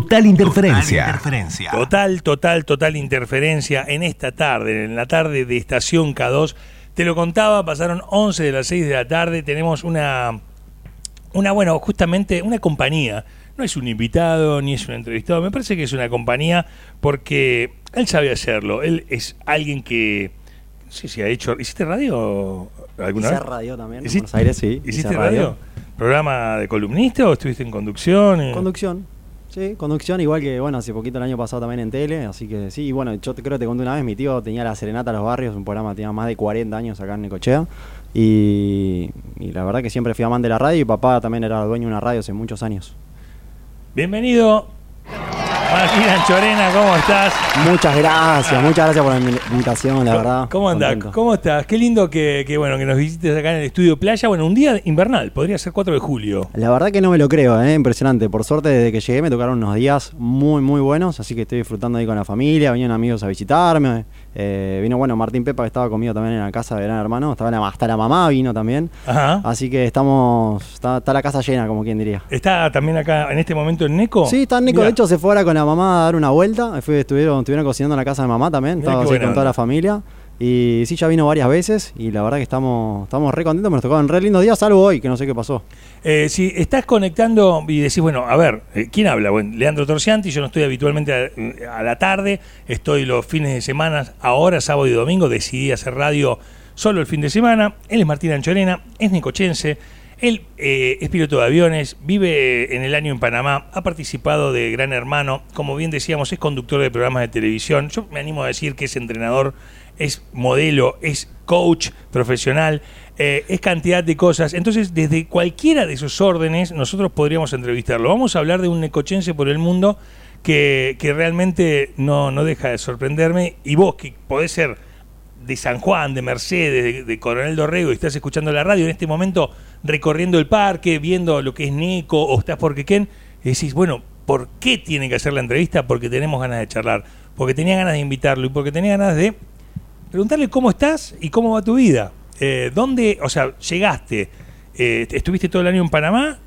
Total interferencia. Total, total, total interferencia en esta tarde, en la tarde de Estación K2. Te lo contaba, pasaron 11 de las 6 de la tarde, tenemos una, una, bueno, justamente una compañía. No es un invitado ni es un entrevistado, me parece que es una compañía porque él sabe hacerlo. Él es alguien que, no sé si ha hecho, ¿hiciste radio alguna Hice vez? radio también, en ¿Hiciste- Buenos Aires, sí. ¿Hiciste hice radio? ¿Programa de columnista o estuviste en conducción? Conducción. Sí, conducción, igual que, bueno, hace poquito el año pasado también en tele, así que sí, y bueno, yo creo que te conté una vez, mi tío tenía La Serenata a los Barrios, un programa que tenía más de 40 años acá en Necochea, y, y la verdad que siempre fui amante de la radio, y papá también era dueño de una radio hace muchos años. Bienvenido, Martín Anchorena, ¿cómo estás? Muchas gracias, muchas gracias por la invi- invitación, la verdad. ¿Cómo andás? ¿Cómo estás? Qué lindo que, que, bueno que nos visites acá en el estudio Playa. Bueno, un día invernal, podría ser 4 de julio. La verdad que no me lo creo, ¿eh? impresionante. Por suerte, desde que llegué me tocaron unos días muy, muy buenos, así que estoy disfrutando ahí con la familia. Vinieron amigos a visitarme. Eh, vino, bueno, Martín Pepa, que estaba conmigo también en la casa de Gran Hermano. Estaba la- hasta la mamá vino también. Ajá. Así que estamos. Está, está la casa llena, como quien diría. ¿Está también acá en este momento en Neco? Sí, está Nico. Mirá. De hecho, se fue ahora con la mamá a dar una vuelta. Fue- estuvieron, estuvieron cocinando en la casa de mamá también. Mirá Estaba así con toda la familia. Y sí, ya vino varias veces. Y la verdad que estamos, estamos re contentos. Nos tocaron re lindos días, salvo hoy, que no sé qué pasó. Eh, si estás conectando y decís, bueno, a ver, eh, ¿quién habla? Bueno, Leandro Torcianti, yo no estoy habitualmente a, la tarde, estoy los fines de semana, ahora sábado y domingo, decidí hacer radio solo el fin de semana. Él es Martín Anchorena, es necochense, él eh, es piloto de aviones, vive en el año en Panamá, ha participado de Gran Hermano, como bien decíamos, es conductor de programas de televisión. Yo me animo a decir que es entrenador, es modelo, es coach profesional, eh, es cantidad de cosas. Entonces, desde cualquiera de esos órdenes, nosotros podríamos entrevistarlo. Vamos a hablar de un necochense por el mundo que, que realmente no, no deja de sorprenderme. Y vos, que podés ser de San Juan, de Mercedes, de, de Coronel Dorrego, y estás escuchando la radio en este momento, recorriendo el parque, viendo lo que es Neco, o estás por Quequén, y decís, bueno, ¿por qué tiene que hacer la entrevista? Porque tenemos ganas de charlar, porque tenía ganas de invitarlo y porque tenía ganas de preguntarle cómo estás y cómo va tu vida. Eh, ¿Dónde, o sea, llegaste? Eh, ¿Estuviste todo el año en Panamá?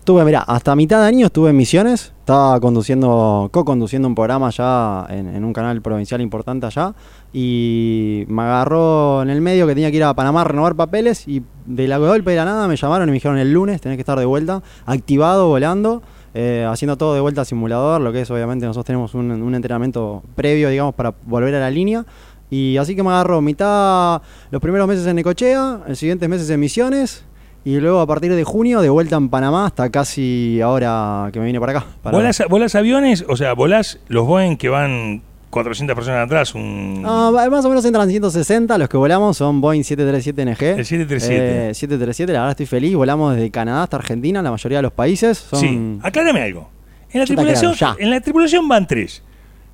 Estuve, mira, hasta mitad de año estuve en Misiones, estaba conduciendo, co-conduciendo un programa allá en, un canal provincial importante allá, y me agarró en el medio que tenía que ir a Panamá a renovar papeles, y de la golpe de la nada me llamaron y me dijeron el lunes tenés que estar de vuelta, activado, volando, eh, haciendo todo de vuelta a simulador, lo que es obviamente nosotros tenemos un, un entrenamiento previo, digamos, para volver a la línea. Y así que me agarró mitad los primeros meses en Necochea, los siguientes meses en Misiones, y luego a partir de junio de vuelta en Panamá hasta casi ahora que me vine para acá. para- ¿Volás, volás aviones? O sea, volás los Boeing que van 400 personas atrás, un... Ah, más o menos entran 160, los que volamos son Boeing 737NG. El 737. Eh, 737, la verdad estoy feliz. Volamos desde Canadá hasta Argentina, la mayoría de los países. Son... Sí, aclárame algo. La, tripulación, en la tripulación van tres.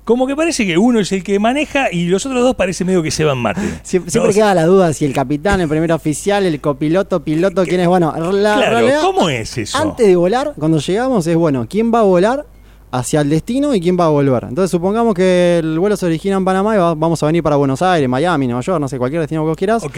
Como que parece que uno es el que maneja y los otros dos parece medio que se van mate. Siempre, siempre queda la duda si el capitán, el primer oficial, el copiloto, piloto, quién es. Bueno, la Claro, realidad, ¿cómo es eso? Antes de volar, cuando llegamos, es bueno, ¿quién va a volar hacia el destino y quién va a volver? Entonces, supongamos que el vuelo se origina en Panamá y va- vamos a venir para Buenos Aires, Miami, Nueva York, no sé, cualquier destino que vos quieras. Ok.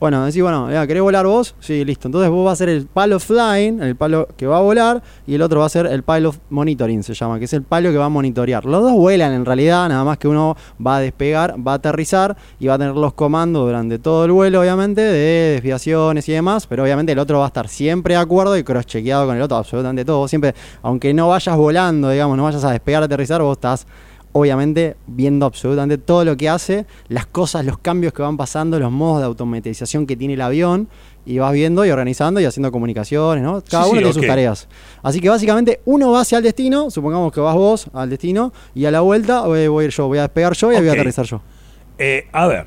Bueno, decís, bueno, ya, ¿querés volar vos? Sí, listo. Entonces vos vas a ser el palo flying, el palo que va a volar, y el otro va a ser el pilot monitoring, se llama, que es el palo que va a monitorear. Los dos vuelan en realidad, nada más que uno va a despegar, va a aterrizar y va a tener los comandos durante todo el vuelo, obviamente, de desviaciones y demás, pero obviamente el otro va a estar siempre de acuerdo y cross-chequeado con el otro, absolutamente todo. Vos Siempre, aunque no vayas volando, digamos, no vayas a despegar, aterrizar, vos estás obviamente viendo absolutamente todo lo que hace, las cosas, los cambios que van pasando, los modos de automatización que tiene el avión, y vas viendo y organizando y haciendo comunicaciones, ¿no? Cada Sí, uno sí, tiene sus tareas. Así que básicamente uno va hacia el destino, supongamos que vas vos al destino, y a la vuelta eh, voy a ir yo, voy a despegar yo y voy a aterrizar yo. Eh, a ver.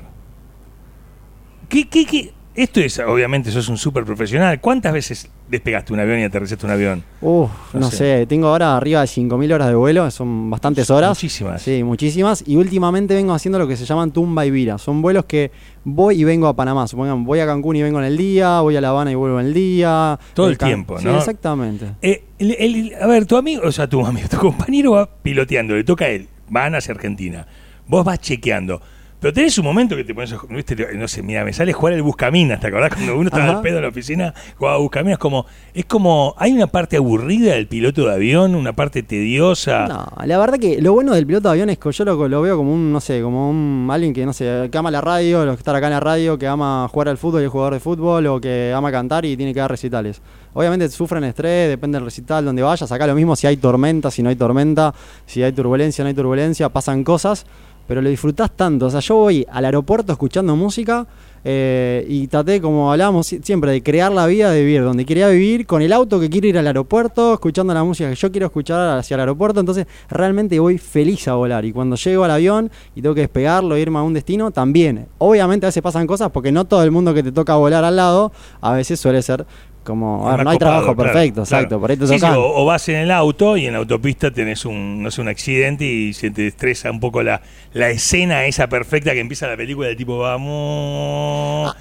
¿Qué, qué, qué? Esto es, obviamente, sos un súper profesional. ¿Cuántas veces despegaste un avión y aterrizaste un avión? Uf, No no, sé. sé. tengo ahora arriba de 5.000 horas de vuelo, son bastantes horas. Muchísimas. Sí, muchísimas. Y últimamente vengo haciendo lo que se llaman tumba y vira. Son vuelos que voy y vengo a Panamá. Supongamos, voy a Cancún y vengo en el día, voy a La Habana y vuelvo en el día. Todo el tiempo, Sí, ¿no? exactamente. Eh, el- el- a ver, tu amigo, o sea, tu amigo, tu compañero va piloteando, le toca a él, van hacia Argentina. Vos vas chequeando. Pero tenés un momento que te pones, a- ¿viste? no sé, mira, me sale jugar el Buscaminas, ¿te acordás? Cuando uno estaba al pedo en la oficina, jugaba Buscaminas, como, es como, hay una parte aburrida del piloto de avión, una parte tediosa. No, la verdad que lo bueno del piloto de avión es que yo lo, lo veo como un, no sé, como un alguien que, no sé, que ama la radio, los que estar acá en la radio, que ama jugar al fútbol y es jugador de fútbol, o que ama cantar y tiene que dar recitales. Obviamente sufren estrés, depende del recital donde vayas. Acá lo mismo si hay tormenta, si no hay tormenta, si hay turbulencia, no hay turbulencia, pasan cosas, pero lo disfrutás tanto. O sea, yo voy al aeropuerto escuchando música eh, y traté, como hablábamos si- siempre, de crear la vida de vivir, donde quería vivir con el auto que quiero ir al aeropuerto, escuchando la música que yo quiero escuchar hacia el aeropuerto. Entonces, realmente voy feliz a volar. Y cuando llego al avión y tengo que despegarlo, irme a un destino, también. Obviamente, a veces pasan cosas porque no todo el mundo que te toca volar al lado, a veces suele ser como. a ver, Más no hay copado, trabajo perfecto, claro. exacto. Por ahí te Sí, sí, tocan. o, o vas en el auto y en la autopista tenés un, no sé, un accidente y se te estresa un poco la, la escena esa perfecta que empieza la película del tipo vamos Ah,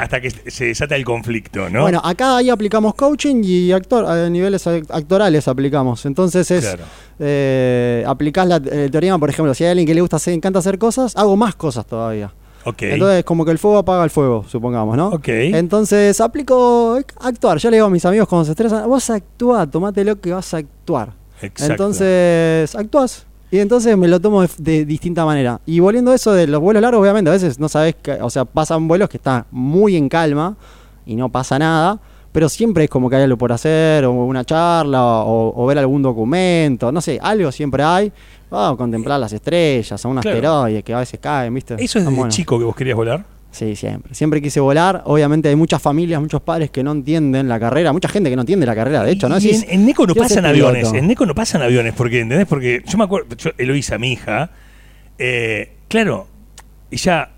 hasta que se desata el conflicto, ¿no? Bueno, acá ahí aplicamos coaching y actor, a niveles act- actorales aplicamos. Entonces es Claro. eh, aplicás la el teorema, por ejemplo, si hay alguien que le gusta hacer, encanta hacer cosas, hago más cosas todavía. Ok. Entonces, como que el fuego apaga el fuego, supongamos, ¿no? Ok. Entonces, aplico actuar. Yo le digo a mis amigos cuando se estresan, vos actúa, tomate lo que vas a actuar. Exacto. Entonces, actúas. Y entonces me lo tomo de, de distinta manera. Y volviendo a eso de los vuelos largos, obviamente, a veces no sabes, que, o sea, pasan vuelos que están muy en calma y no pasa nada, pero siempre es como que hay algo por hacer, o una charla, o, o ver algún documento, no sé, algo siempre hay. Vamos a contemplar las estrellas, a un Claro. asteroide que a veces caen, ¿viste? ¿Eso es desde buenos. chico que vos querías volar? Sí, siempre. Siempre quise volar. Obviamente hay muchas familias, muchos padres que no entienden la carrera. Mucha gente que no entiende la carrera, de hecho, ¿no? Y Decís, en, en Neco no pasan piloto. aviones, en Neco no pasan aviones, porque, ¿entendés? Porque yo me acuerdo, yo, Eloisa, mi hija, eh, claro, ella,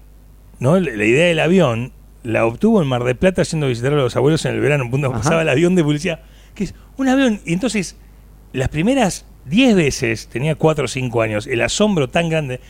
¿no? La, idea del avión la obtuvo en Mar del Plata yendo a visitar a los abuelos en el verano, cuando pasaba el avión de publicidad, que es un avión, y entonces, las primeras 10 veces, tenía 4 o 5 años, el asombro tan grande,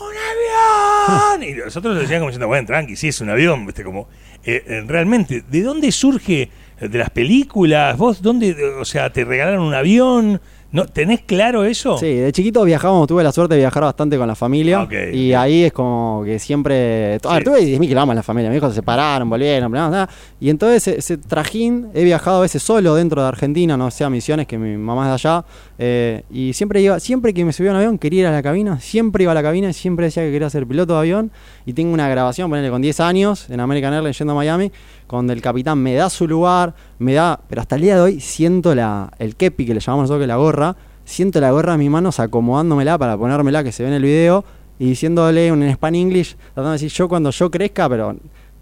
¡un avión! Y nosotros lo decíamos como diciendo, bueno, tranqui, sí es un avión, ¿viste? Como, eh, eh, realmente, ¿de dónde surge? ¿De las películas? ¿Vos dónde, o sea, te regalaron un avión? ¿No, ¿Tenés claro eso? Sí, de chiquito viajábamos, tuve la suerte de viajar bastante con la familia. Ok, y ahí es como que siempre. A ver, Sí. tuve 10.000 kilómetros en la familia. Mis hijos se separaron, volvieron, bla, bla. Y entonces ese, ese trajín, he viajado a veces solo dentro de Argentina, no sé, a misiones, que mi mamá es de allá. eh, y siempre iba, siempre que me subía a un avión, quería ir a la cabina. Siempre iba a la cabina y siempre decía que quería ser piloto de avión. Y tengo una grabación, ponele con 10 años, en American Airlines yendo a Miami, donde el capitán me da su lugar, me da. Pero hasta el día de hoy siento la, el kepi, que le llamamos nosotros que la gorra. Siento la gorra en mis manos acomodándomela para ponérmela que se ve en el video y diciéndole en Span English, tratando de decir yo cuando yo crezca, pero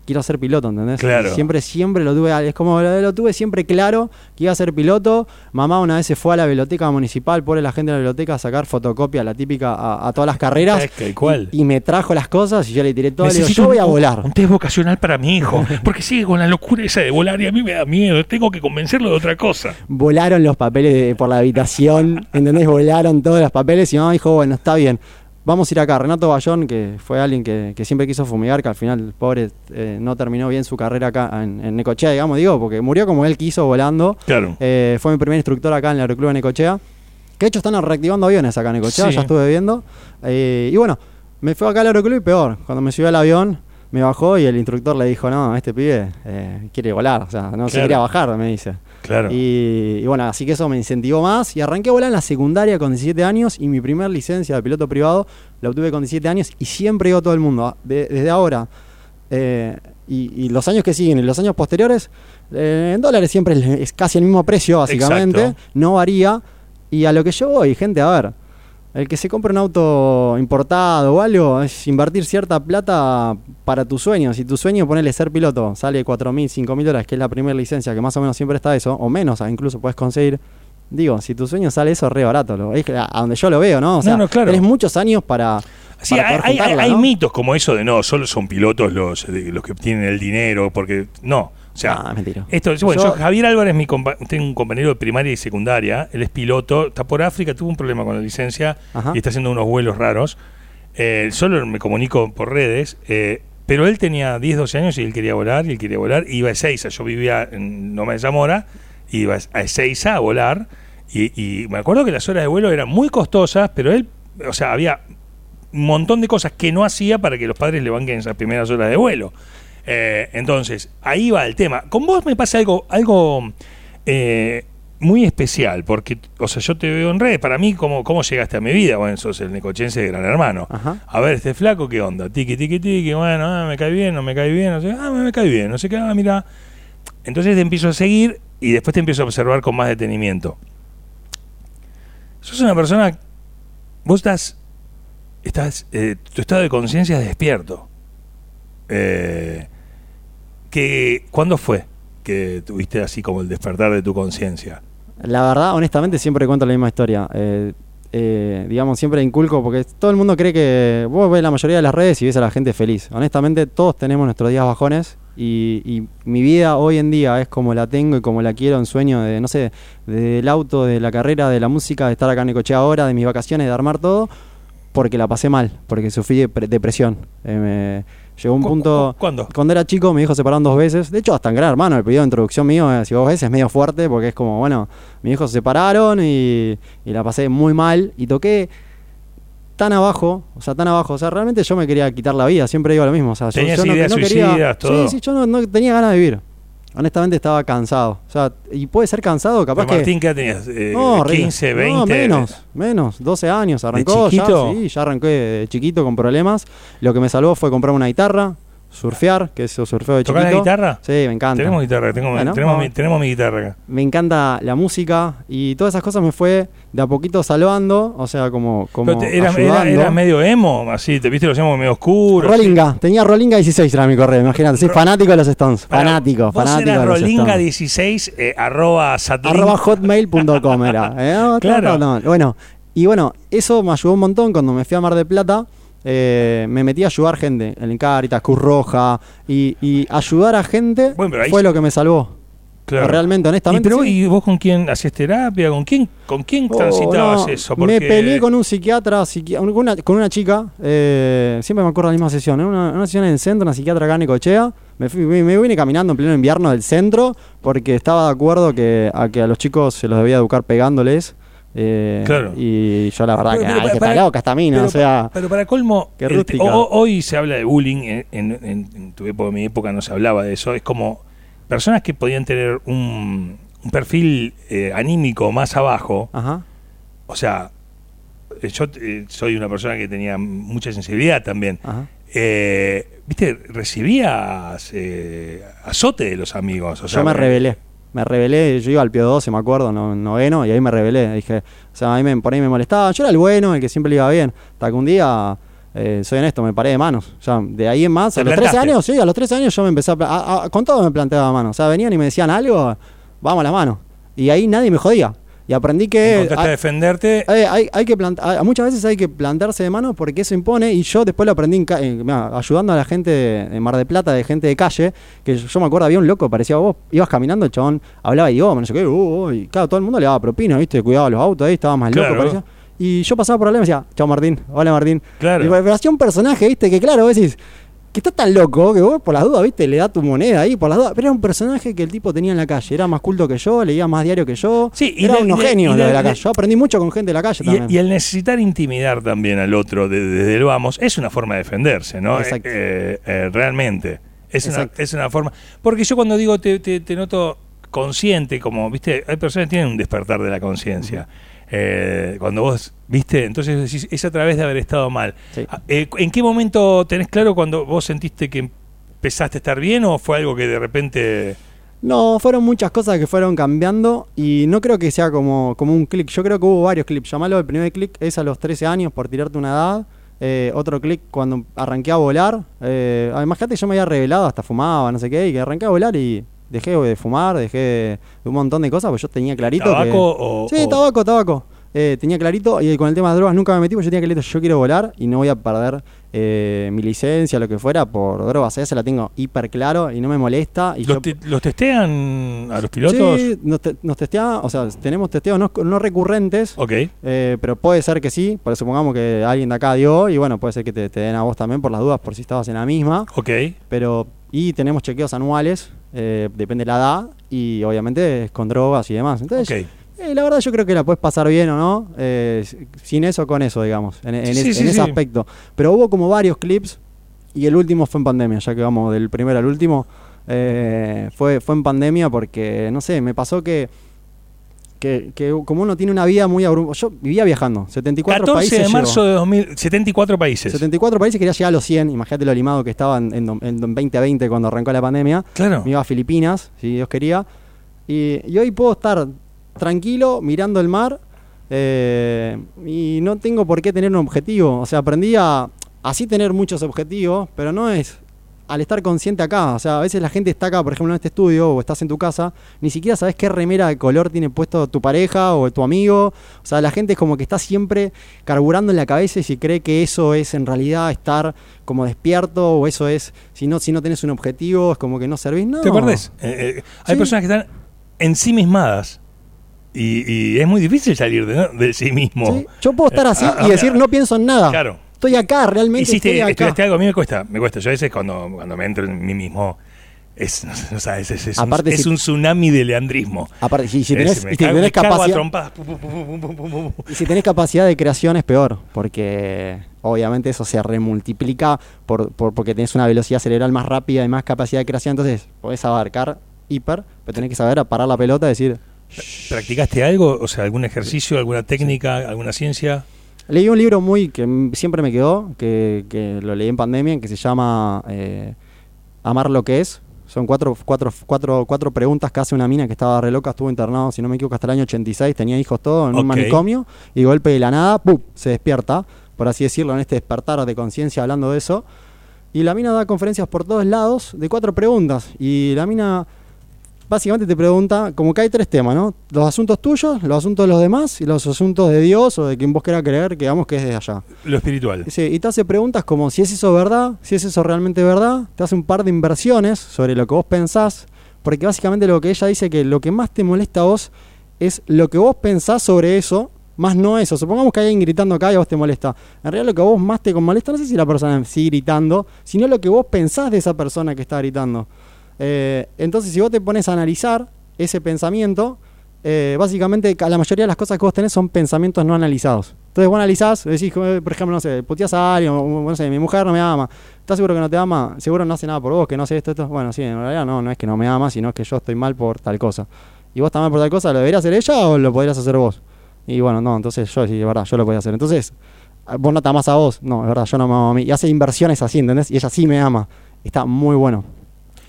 quiero ser piloto, ¿entendés? Claro. Siempre, siempre lo tuve, es como lo, lo tuve siempre claro que iba a ser piloto. Mamá una vez se fue a la biblioteca municipal, por la gente de la biblioteca a sacar fotocopia, la típica, a, a todas las carreras. Es que, ¿cuál? Y, y me trajo las cosas y yo le tiré todo. Le digo, Necesito yo voy a un- volar. Un test vocacional para mi hijo, porque sigue con la locura esa de volar y a mí me da miedo, tengo que convencerlo de otra cosa. volaron los papeles de- por la habitación, ¿entendés? Volaron todos los papeles y mamá dijo, bueno, está bien. Vamos a ir acá. Renato Bayón, que fue alguien que, que siempre quiso fumigar, que al final, el pobre, eh, no terminó bien su carrera acá en, en Necochea, digamos, digo, porque murió como él quiso volando. Claro. Eh, fue mi primer instructor acá en el Aeroclub de Necochea. Que de hecho están reactivando aviones acá en Necochea, Sí. ya estuve viendo. Eh, y bueno, me fue acá al Aeroclub y peor. Cuando me subí al avión, me bajó y el instructor le dijo, no, este pibe eh, quiere volar, o sea, no se quería bajar, me dice. Claro. Y, y bueno, así que eso me incentivó más. Y arranqué a volar en la secundaria con 17 años y mi primer licencia de piloto privado la obtuve con 17 años y siempre digo a todo el mundo, ah, de- desde ahora eh, y, y los años que siguen y los años posteriores, eh, en dólares siempre es, es casi el mismo precio, básicamente, Exacto. no varía. Y a lo que yo voy, gente, a ver, el que se compra un auto importado o algo es invertir cierta plata para tu sueño. Si tu sueño, ponerle ser piloto, sale 4 mil, 5 mil dólares, que es la primera licencia, que más o menos siempre está eso, o menos, ah, incluso puedes conseguir. Digo, si tu sueño sale eso, re barato. Lo, es a a donde yo lo veo, ¿no? O sea, No, no, claro. tenés muchos años para. Sí, para hay, mitos como eso de no, solo son pilotos los, de- los que tienen el dinero, porque no. O sea, Ah, es mentira. esto, bueno, Yo- yo- Javier Álvarez, mi compa- tengo un compañero de primaria y secundaria, él es piloto, está por África, tuvo un problema con la licencia Ajá. y está haciendo unos vuelos raros. Eh, solo me comunico por redes, eh, pero él tenía 10, 12 años y él quería volar, y él quería volar, y iba a Ezeiza, yo vivía en Noma de Zamora, iba a Ezeiza a volar, y, y me acuerdo que las horas de vuelo eran muy costosas, pero él, o sea, había un montón de cosas que no hacía para que los padres le banquen esas primeras horas de vuelo. Eh, entonces, ahí va el tema. Con vos me pasa algo, algo eh, muy especial, porque, o sea, yo te veo en redes, para mí, ¿cómo, cómo llegaste a mi vida? Bueno, sos el necochense de Gran Hermano. Ajá. A ver, este flaco, ¿qué onda? Tiki, tiki, tiki, bueno, ah, me cae bien, no me cae bien, no sé, ah, me cae bien, no sé qué, ah, mira. Entonces te empiezo a seguir y después te empiezo a observar con más detenimiento. Sos una persona, vos estás, estás, eh, tu estado de conciencia es despierto. Eh, que, ¿Cuándo fue que tuviste así como el despertar de tu conciencia? La verdad, honestamente, siempre cuento la misma historia. Eh, eh, digamos, siempre inculco, porque todo el mundo cree que vos ves la mayoría de las redes y ves a la gente feliz. Honestamente, todos tenemos nuestros días bajones y, y mi vida hoy en día es como la tengo y como la quiero, en sueño de, no sé, del auto, de la carrera, de la música, de estar acá en Ecochea ahora, de mis vacaciones, de armar todo, porque la pasé mal, porque sufrí de pre- depresión. Eh, me- llegó un ¿Cu- punto... cu- cuándo? Cuando era chico, mi hijo se separaron dos veces. De hecho, hasta en Gran Hermano, el periodo de introducción mío, eh, si vos ves, es medio fuerte porque es como, bueno, mis hijos se separaron y, y la pasé muy mal y toqué tan abajo, o sea, tan abajo. O sea, realmente yo me quería quitar la vida, siempre digo lo mismo. O sea, yo, no, quería. suicidas, todo. Sí, sí, yo no, no tenía ganas de vivir. Honestamente estaba cansado. O sea, y puede ser cansado, capaz Pero Martín, que. ¿qué tenías? Eh, No, re- 15, no, 20. menos, menos, 12 años, arrancó chiquito? ya, sí, ya arranqué de chiquito con problemas. Lo que me salvó fue comprarme una guitarra, surfear, que eso surfeo de ¿Tocás chiquito. la guitarra? Sí, me encanta. Tenemos guitarra, tengo- Bueno, tenemos, mi, tenemos mi guitarra acá. Me encanta la música y todas esas cosas me fue de a poquito salvando, o sea, como, como te- era- ayudando. eras medio emo, así, te viste los emos medio oscuros. Rolinga, tenía Rolinga 16 era mi correo, imagínate, soy fanático de los Stones, fanático, vos fanático eras de los rolinga Stones. 16 eh, arroba satlink. arroba hotmail.com era. ¿eh? Claro. no, no. Bueno, y bueno, eso me ayudó un montón cuando me fui a Mar de Plata. eh, me metí a ayudar gente en Caritas, Cruz Roja y, y ayudar a gente Bueno, ahí fue lo que me salvó. Claro. Realmente, ¿Y, honestamente. pero, sí. ¿Y vos con quién hacías terapia? ¿Con quién, con quién Oh, transitabas no, eso? Me peleé con un psiquiatra, psiqui- con, una, con una chica, eh, siempre me acuerdo de la misma sesión, en una, una sesión en el centro, una psiquiatra acá en Necochea. Me, fui- me, me vine caminando en pleno invierno del centro porque estaba de acuerdo que a que a los chicos se los debía educar pegándoles. eh, Claro. Y yo la verdad Pero- que, pero ay, que para- está loca esta mina, pero, o sea... pero para colmo, qué el te- rústica. ho- hoy se habla de bullying, en, en- en- en tu época, en mi época no se hablaba de eso, es como personas que podían tener un, un perfil eh, anímico más abajo, Ajá. o sea, eh, yo eh, soy una persona que tenía mucha sensibilidad también, Ajá. eh, viste, recibías azote de los amigos. O sea, yo me rebelé. Me rebelé, yo iba al Pio 12, me acuerdo, no, noveno, y ahí me rebelé. Dije, o sea, a mí me, por ahí me molestaba. Yo era el bueno, el que siempre le iba bien. Hasta que un día, eh, soy honesto, me paré de manos. Sea, de ahí en más, ¿Te a los 13 plantaste? años, sí, a los 13 años yo me empecé a, a- a- Con todo me planteaba manos. O sea, venían y me decían algo, vamos a las manos. Y ahí nadie me jodía. Y aprendí que. Hay- defenderte. hay, hay, hay que plantar, muchas veces hay que plantarse de mano porque eso impone y yo después lo aprendí en en- mirá, ayudando a la gente de, de Mar de Plata, de gente de calle, que yo, yo me acuerdo había un loco, parecía vos, ibas caminando, el chabón hablaba idioma, no sé qué, uh, uh, y claro, todo el mundo le daba propina, viste, cuidaba los autos ahí, estaba más Claro. loco, parecía. Y yo pasaba por ahí y me decía, chao Martín, hola Martín. Claro. Y, pero hacía un personaje, viste, que claro, vos decís, que está tan loco que vos por las dudas, viste, le da tu moneda ahí por las dudas. Pero era un personaje que el tipo tenía en la calle. Era más culto que yo, leía más diario que yo. Sí, y era y de- y lo de- de la calle. Yo aprendí mucho con gente de la calle también. Y, el necesitar intimidar también al otro de- desde el vamos es una forma de defenderse, ¿no? Exacto. Eh, eh, realmente. Es una, es una forma. Porque yo cuando digo te, te- te noto consciente, como, viste, hay personas que tienen un despertar de la conciencia. Eh, cuando vos, viste, entonces decís, es a través de haber estado mal. Sí. Ah, eh, ¿En qué momento tenés claro cuando vos sentiste que empezaste a estar bien o fue algo que de repente... No, fueron muchas cosas que fueron cambiando y no creo que sea como, como un clic. Yo creo que hubo varios clips. Llamalo el primer clic es a los 13 años por tirarte una edad. Eh, otro clic cuando arranqué a volar. Eh, que yo me había revelado, hasta fumaba, no sé qué, y que arranqué a volar y dejé de fumar, dejé de, un montón de cosas, porque yo tenía clarito. que- ¿Tabaco o- Sí, o- tabaco, tabaco. Eh, tenía clarito y con el tema de drogas nunca me metí porque yo tenía clarito, yo quiero volar y no voy a perder eh, mi licencia, lo que fuera, por drogas. Esa la tengo hiper claro y no me molesta. Y ¿Los, yo- te- los testean a los pilotos? Sí, nos, te- nos testea, o sea, tenemos testeos no, no recurrentes, Ok. eh, pero puede ser que sí, por supongamos que alguien de acá dio y bueno, puede ser que te, te den a vos también por las dudas, por si estabas en la misma, Ok. pero y tenemos chequeos anuales, eh, depende de la edad y obviamente es con drogas y demás. Entonces. Eh, la verdad yo creo que la puedes pasar bien o no, eh, sin eso con eso, digamos, en, en Sí, es- sí, en ese aspecto. Pero hubo como varios clips y el último fue en pandemia, ya que vamos del primero al último. fue, fue en pandemia porque, no sé, me pasó que, que, que como uno tiene una vida muy abrumada. Yo vivía viajando, 74 14 países. de marzo de 2000, 74 países. 74 países, quería llegar a los 100. Imagínate lo limado que estaba en, en, en 2020 cuando arrancó la pandemia. Claro. Me iba a Filipinas, si Dios quería. Y, y hoy puedo estar tranquilo mirando el mar eh, y no tengo por qué tener un objetivo. O sea, aprendí a así tener muchos objetivos, pero no es al estar consciente acá. O sea, a veces la gente está acá, por ejemplo, en este estudio o estás en tu casa, ni siquiera sabes qué remera de color tiene puesto tu pareja o tu amigo. O sea, la gente es como que está siempre carburando en la cabeza y si cree que eso es en realidad estar como despierto o eso es, si no, si no tenés un objetivo, es como que no servís. No. ¿Te perdés? Eh, eh, hay Sí. personas que están ensimismadas y, y es muy difícil salir de, sí mismo. Sí, Yo puedo estar así ah, y decir ah, no pienso en nada. Claro. Estoy acá, realmente Hiciste, estoy acá. estudiaste algo, a mí me cuesta, me cuesta. Yo a veces cuando, cuando me entro en mí mismo, es, no sabes, es, es, Aparte un, es si- un tsunami de leandrismo. Aparte, si, si tenés, y si cago- tenés capacidad, y si tenés capacidad de creación es peor, porque obviamente eso se remultiplica por, por- porque tenés una velocidad cerebral más rápida y más capacidad de creación, entonces podés abarcar hiper, pero tenés que saber parar la pelota y decir... ¿Practicaste algo? O sea, algún ejercicio, alguna técnica, alguna ciencia? Leí un libro muy que siempre me quedó, que, que lo leí en pandemia, que se llama eh, Amar lo que es. Son cuatro, cuatro, cuatro, cuatro preguntas que hace una mina que estaba re loca, estuvo internado, si no me equivoco, hasta el año 86, tenía hijos todo en un manicomio, y golpe de la nada, ¡pum! se despierta, por así decirlo, en este despertar de conciencia hablando de eso. Y la mina da conferencias por todos lados de cuatro preguntas. Y la mina básicamente te pregunta, como que hay tres temas, ¿no? Los asuntos tuyos, los asuntos de los demás y los asuntos de Dios o de quien vos quieras creer, que digamos que es de allá. Lo espiritual. Sí, y te hace preguntas como si es eso verdad, si es eso realmente verdad, te hace un par de inversiones sobre lo que vos pensás, porque básicamente lo que ella dice que lo que más te molesta a vos es lo que vos pensás sobre eso, más no eso. Supongamos que hay alguien gritando acá y a vos te molesta. En realidad lo que a vos más te molesta, no sé si la persona sigue gritando, sino lo que vos pensás de esa persona que está gritando. Eh, entonces, si vos te pones a analizar ese pensamiento, eh, básicamente ca- la mayoría de las cosas que vos tenés son pensamientos no analizados. Entonces vos analizás, decís, eh, por ejemplo, no sé, puteás a alguien, no sé, mi mujer no me ama. ¿Estás seguro que no te ama? Seguro no hace nada por vos, que no sé esto, esto. Bueno, sí, en realidad no, no es que no me ama, sino que yo estoy mal por tal cosa. ¿Y vos estás mal por tal cosa? ¿Lo debería hacer ella o lo podrías hacer vos? Y bueno, no, entonces yo, sí, es verdad, yo lo podía hacer. Entonces, ah, vos no te amás a vos. No, es verdad, yo no me amo a mí. Y hace inversiones así, ¿entendés? Y ella sí me ama. Está muy bueno.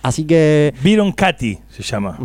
Así que... Byron Katy se llama.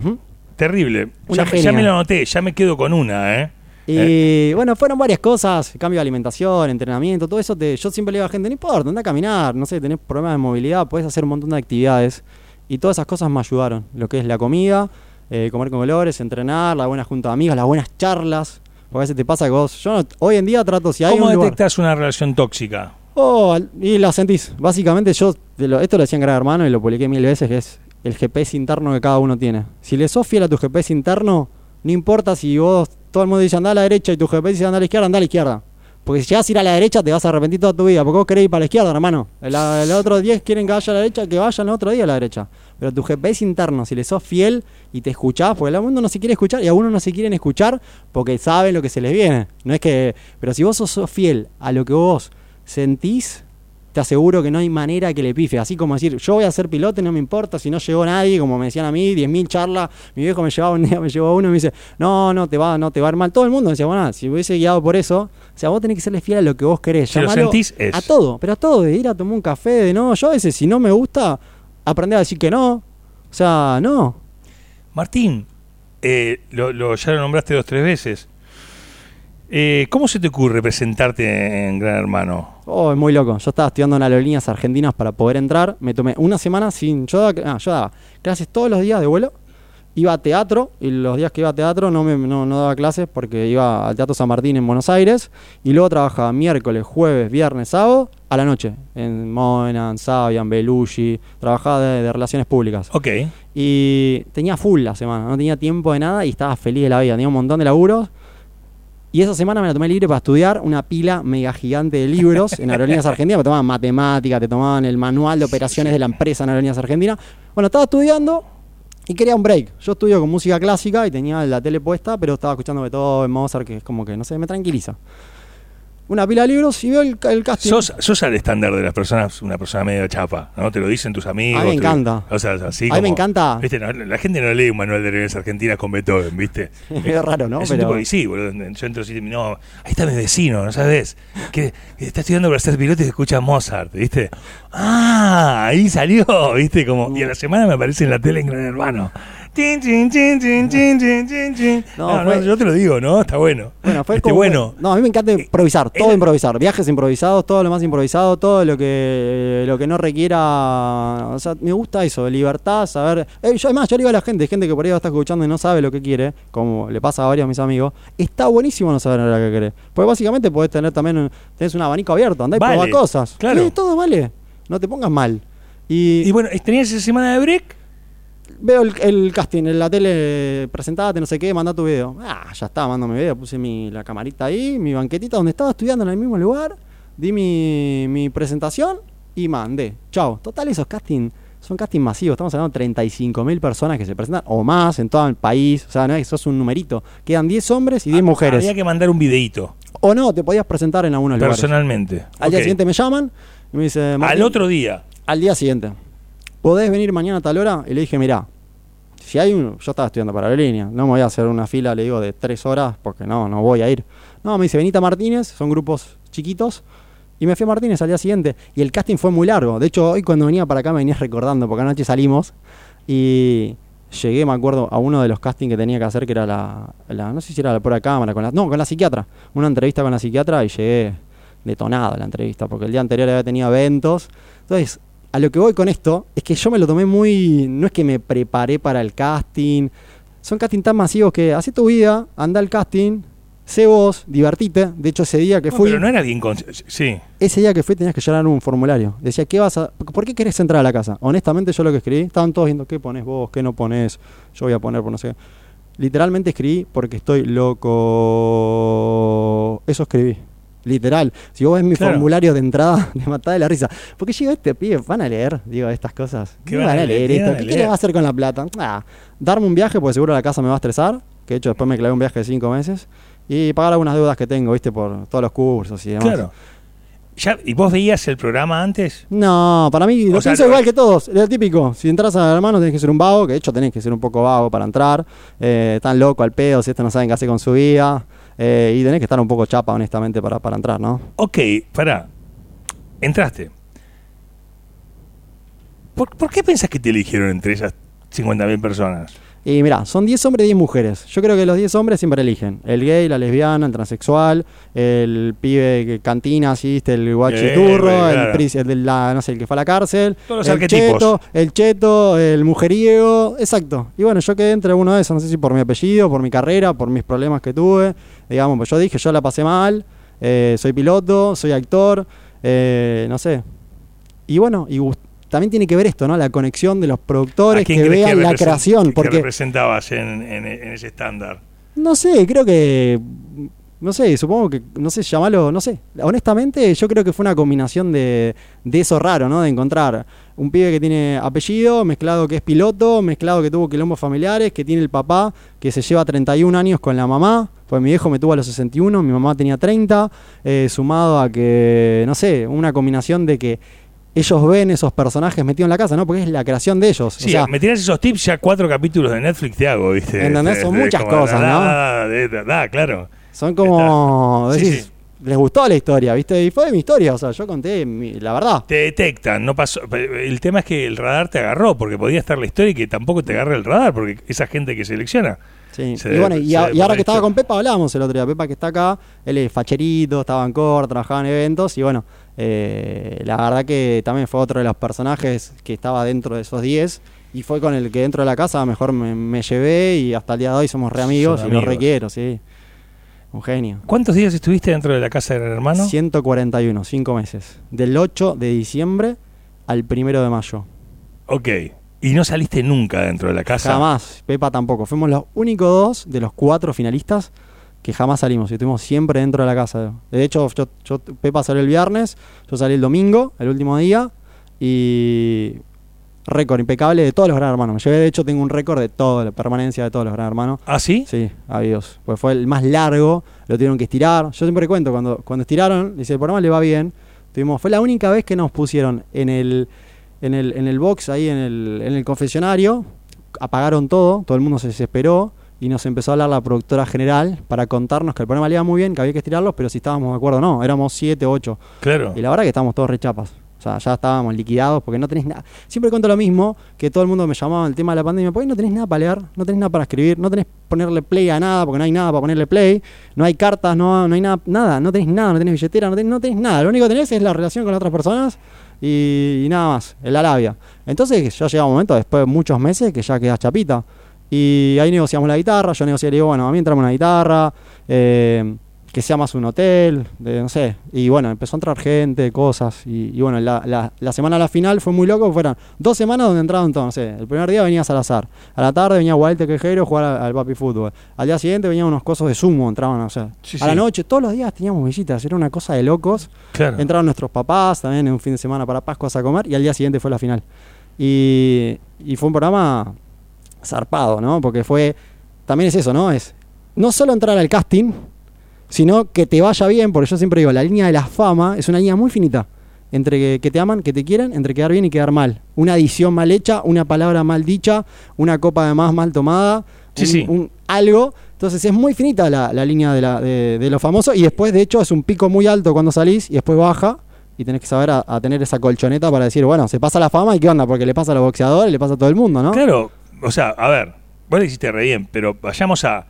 Terrible. Una Ya, me- ya me lo anoté, ya me quedo con una, ¿eh? Y bueno, fueron varias cosas, cambio de alimentación, entrenamiento, todo eso. Te, yo siempre le digo a la gente, no importa, anda a caminar, no sé, tenés problemas de movilidad, puedes hacer un montón de actividades. Y todas esas cosas me ayudaron. Lo que es la comida, eh, comer con colores, entrenar, la buena junta de amigos, las buenas charlas. Porque a veces te pasa que vos, yo no- hoy en día trato, si hay ¿Cómo un lugar- detectas una relación tóxica? Oh, y la sentís. Básicamente yo, esto lo decía en Gran Hermano y lo publiqué mil veces, que es el GPS interno que cada uno tiene. Si le sos fiel a tu GPS interno, no importa si vos, todo el mundo dice anda a la derecha y tu GPS dice anda a la izquierda, anda a la izquierda. Porque si llegas a ir a la derecha te vas a arrepentir toda tu vida, porque vos querés ir para la izquierda, hermano. El, otros 10 quieren que vaya a la derecha, que vayan el otro día a la derecha. Pero tu GPS interno, si le sos fiel y te escuchás, porque el mundo no se quiere escuchar y algunos no se quieren escuchar porque saben lo que se les viene. No es que, pero si vos sos fiel a lo que vos sentís, te aseguro que no hay manera que le pife. Así como decir, yo voy a ser piloto y no me importa si no llegó nadie, como me decían a mí, 10.000 charlas. Mi viejo me llevaba un día, me llevó uno y me dice, no, no te va, no te va a ir mal. Todo el mundo me decía, bueno, si hubiese guiado por eso, o sea, vos tenés que serle fiel a lo que vos querés. Si lo sentís, es. A todo, pero a todo, de ir a tomar un café, de no, yo a veces, si no me gusta, aprender a decir que no. O sea, no. Martín, eh, lo, lo- ya lo nombraste dos tres veces. Eh, ¿Cómo se te ocurre presentarte en Gran Hermano? Oh, es muy loco. Yo estaba estudiando en aerolíneas argentinas para poder entrar. Me tomé una semana sin. Yo daba, ah, yo daba clases todos los días de vuelo. Iba a teatro y los días que iba a teatro no, me, no, no daba clases porque iba al Teatro San Martín en Buenos Aires. Y luego trabajaba miércoles, jueves, viernes, sábado a la noche. En Mona, en Savia, en Belushi. Trabajaba de, de relaciones públicas. Ok. Y tenía full la semana, no tenía tiempo de nada y estaba feliz de la vida. Tenía un montón de laburos. Y esa semana me la tomé libre para estudiar una pila mega gigante de libros en Aerolíneas Argentinas. Me tomaban matemáticas, te tomaban el manual de operaciones de la empresa en Aerolíneas Argentinas. Bueno, estaba estudiando Y quería un break. Yo estudio con música clásica y tenía la tele puesta, pero estaba escuchando Beethoven, Mozart, que es como que, no sé, me tranquiliza. Una pila de libros y veo el, el casting. Sos, sos al estándar de las personas, una persona medio chapa, ¿no? Te lo dicen tus amigos. A mí me encanta. O sea, así A mí me encanta. ¿viste? No, la gente no lee un manual de reglas argentinas con Beethoven, ¿viste? Es raro, ¿no? Es un Pero- tipo que sí, boludo. Yo entro así, no, ahí está mi vecino, ¿no sabes? Que que está estudiando para ser piloto y escucha Mozart, ¿viste? Ah, ahí salió, ¿viste? Como, y a la semana me aparece en la tele en Gran Hermano. Chin, chin, chin. No, No, no, fue- yo te lo digo, ¿no? Está bueno. Bueno, fue Este, como- bueno. No, a mí me encanta improvisar, todo improvisar. Viajes improvisados, todo lo más improvisado, todo lo que lo que no requiera. O sea, me gusta eso, libertad, saber. Eh, yo, además, yo le digo a la gente, gente que por ahí va a estar escuchando y no sabe lo que quiere, como le pasa a varios de mis amigos, está buenísimo no saber lo que querés. Porque básicamente podés tener también. Tenés un abanico abierto, andá y Vale, probá cosas. claro. Todo vale. No te pongas mal. Y, Y bueno, ¿tenías esa semana de break? Veo el, el casting en la tele, presentate, no sé qué, manda tu video. Ah, ya está, mando mi video, puse mi, la camarita ahí, mi banquetita donde estaba estudiando en el mismo lugar, di mi, mi presentación y mandé. Chao. Total, esos castings son castings masivos, estamos hablando de 35 mil personas que se presentan o más en todo el país, o sea, no es que sos un numerito. Quedan 10 hombres y 10 mujeres. Había que mandar un videíto, O no, te podías presentar en algunos lugares. personalmente. Al día siguiente me llaman y me dice... Al "Martín, otro día. al día siguiente. ¿Podés venir mañana a tal hora? Y le dije, mirá, si hay un... Yo estaba estudiando para la línea, no me voy a hacer una fila, le digo, de tres horas, porque no, no voy a ir. No, me dice, Benita Martínez, son grupos chiquitos. Y me fui a Martínez al día siguiente. Y el casting fue muy largo. De hecho, hoy cuando venía para acá me venía recordando, porque anoche salimos. Y llegué, me acuerdo, a uno de los castings que tenía que hacer, que era la... no sé si era la pura cámara, con la, no, con la psiquiatra. Una entrevista con la psiquiatra y llegué detonado a la entrevista, porque el día anterior había tenido eventos. Entonces, a lo que voy con esto es que yo me lo tomé muy. No es que me preparé para el casting. Son castings tan masivos que hace tu vida, anda al casting, sé vos, divertite. De hecho, ese día que No, fui, pero no era bien. con- Sí. ese día que fui tenías que llenar un formulario. Decía, ¿qué vas a. ¿Por qué querés entrar a la casa? Honestamente, yo lo que escribí, estaban todos viendo qué pones vos, qué no pones. Yo voy a poner por no sé. qué. Literalmente escribí porque estoy loco. Eso escribí. Literal. Si vos ves mi Claro. formulario de entrada, te matás de la risa. Porque digo, este pibe, ¿van a leer? Digo, estas cosas. ¿Qué ¿Qué van van a a leer? leer ¿Qué esto? a ¿Qué leer? querés hacer con la plata? Ah, darme un viaje, porque seguro la casa me va a estresar. Que de hecho después me clavé un viaje de cinco meses. Y pagar algunas deudas que tengo, viste, por todos los cursos y demás. Claro. Ya, ¿Y vos veías el programa antes? No, para mí lo O sea, pienso igual que todos. Es lo típico. Si entras a hermano tenés que ser un vago, que de hecho tenés que ser un poco vago para entrar. Eh, tan loco al pedo, si estos no saben qué hacer con su vida. Eh, y tenés que estar un poco chapa, honestamente, para, para entrar, ¿no? Ok, pará. Entraste. ¿Por, por qué pensás que te eligieron entre esas 50.000 personas? Y mira, son 10 hombres y 10 mujeres. Yo creo que los 10 hombres siempre eligen. El gay, la lesbiana, el transexual, el pibe que cantina, así, ¿viste? el guachiturro, Eh, el, pris- el de la, no sé, el que fue a la cárcel, Todos los el cheto, el cheto, el mujeriego, exacto. Y bueno, yo quedé entre uno de esos, no sé si por mi apellido, por mi carrera, por mis problemas que tuve. Digamos, pues yo dije, yo la pasé mal, eh, soy piloto, soy actor, eh, no sé. Y bueno, y también tiene que ver esto, ¿no? La conexión de los productores ¿A quién que vean la creación. que Porque representabas en, en- en ese estándar? no sé, creo que. No sé, supongo que. No sé, llamarlo. No sé. Honestamente, yo creo que fue una combinación de, de eso raro, ¿no? De encontrar un pibe que tiene apellido, mezclado que es piloto, mezclado que tuvo quilombos familiares, que tiene el papá que se lleva 31 años con la mamá. Pues mi viejo me tuvo a los 61, mi mamá tenía 30. eh, sumado a que. No sé, una combinación de que. Ellos ven esos personajes metidos en la casa, ¿no? Porque es la creación de ellos. Sí, o sea, me tirás esos tips, ya cuatro capítulos de Netflix te hago, ¿viste? ¿Entendés? Son muchas como, cosas, da, ¿no? da, da, claro. Son como. Sí. Les gustó la historia, ¿viste? Y fue mi historia, o sea, yo conté mi- la verdad. Te detectan, no pasó. El tema es que el radar te agarró, porque podía estar la historia y que tampoco te agarre el radar, porque esa gente que selecciona. Sí. Se y bueno, y, a- y ahora que estaba con Pepa hablábamos el otro día. Pepa que está acá, él es facherito, estaba en core, trabajaba en eventos y bueno, eh, la verdad que también fue otro de los personajes que estaba dentro de esos 10 y fue con el que dentro de la casa mejor me, me llevé y hasta el día de hoy somos re amigos Son y lo amigos. requiero, sí. Un genio. ¿Cuántos días estuviste dentro de la casa de Gran Hermano? 141, 5 meses. Del 8 de diciembre al 1 de mayo. Ok. Y no saliste nunca dentro de la casa. Jamás, Pepa tampoco. Fuimos los únicos dos de los cuatro finalistas que jamás salimos y estuvimos siempre dentro de la casa. De hecho, yo, yo- Pepa salió el viernes, yo salí el domingo, el último día, y récord impecable de todos los Gran Hermanos. Me llevé, de hecho, tengo un récord de toda la permanencia de todos los Gran Hermanos. ¿Ah, sí? Sí, adiós. Pues fue el más largo, lo tuvieron que estirar. Yo siempre cuento, cuando, cuando estiraron, dice, el programa le va bien. Tuvimos, fue la única vez que nos pusieron en el, en el, en el box, ahí en el, en el confesionario, apagaron todo, todo el mundo se desesperó y nos empezó a hablar la productora general para contarnos que el programa le iba muy bien, que había que estirarlos, pero si estábamos de acuerdo o no, éramos siete, ocho. Claro. Y la verdad que estábamos todos rechapas. O sea, ya estábamos liquidados porque no tenés nada. Siempre cuento lo mismo, que todo el mundo me llamaba el tema de la pandemia, porque no tenés nada para leer, no tenés nada para escribir, no tenés ponerle play a nada, porque no hay nada para ponerle play, no hay cartas, no, no hay nada, nada, no tenés nada, no tenés billetera, no tenés, no tenés nada. Lo único que tenés es la relación con otras personas y, y nada más, la labia. Entonces ya llega un momento, después de muchos meses, que ya quedás chapita. Y ahí negociamos la guitarra, yo negocié, le digo, bueno, a mí entramos una guitarra, eh, que sea más un hotel, de, no sé. Y bueno, empezó a entrar gente, cosas. Y, y bueno, la, la, la semana a la final fue muy loco, fueron dos semanas donde entraron todos, no sé. El primer día venía Salazar, a la tarde venía Walter Quejero a jugar al, al papi fútbol. Al día siguiente venían unos cosos de sumo, entraban, o sea. Sí, a la noche, todos los días teníamos visitas, era una cosa de locos. Claro. Entraron nuestros papás también en un fin de semana para Pascuas a comer y al día siguiente fue la final. Y, y fue un programa zarpado, ¿no? Porque fue, también es eso, ¿no? Es no solo entrar al casting, sino que te vaya bien, porque yo siempre digo, la línea de la fama es una línea muy finita. Entre que, que te aman, que te quieren, entre quedar bien y quedar mal. Una edición mal hecha, una palabra mal dicha, una copa de más mal tomada, Sí, un- sí. un algo. Entonces es muy finita la, la línea de, la, de, de lo famoso y después de hecho es un pico muy alto cuando salís y después baja y tenés que saber a, a tener esa colchoneta para decir, bueno, se pasa la fama y qué onda, porque le pasa a los boxeadores, le pasa a todo el mundo, ¿no? Claro, o sea, a ver, vos le hiciste re bien, pero vayamos a.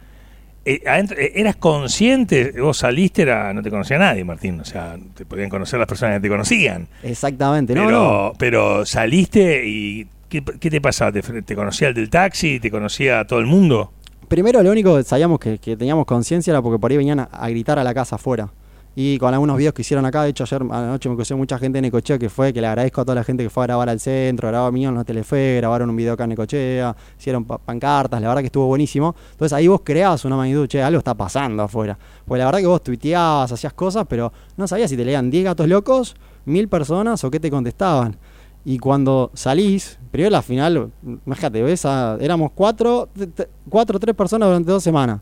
eh, adentro- eh, ¿Eras consciente? Vos saliste, era, no te conocía nadie, Martín. O sea, te podían conocer las personas que te conocían. Exactamente, no, pero, no. pero saliste y. ¿Qué, qué te pasaba? ¿Te, te conocía el del taxi? ¿Te conocía a todo el mundo? Primero lo único que sabíamos que, que teníamos conciencia era porque por ahí venían a, a gritar a la casa afuera. Y con algunos videos que hicieron acá, de hecho ayer anoche me conoció mucha gente en Necochea que fue, que le agradezco a toda la gente que fue a grabar al centro, grababa Miñón en la Telefe, grabaron un video acá en Necochea, hicieron pa- pancartas, la verdad que estuvo buenísimo. Entonces ahí vos creabas una magnitud, che, algo está pasando afuera. Pues la verdad que vos tuiteabas, hacías cosas, pero no sabías si te leían 10 gatos locos, mil personas o qué te contestaban. Y cuando salís, primero la final, imagínate, ves a- éramos cuatro, cuatro o tres personas durante dos semanas.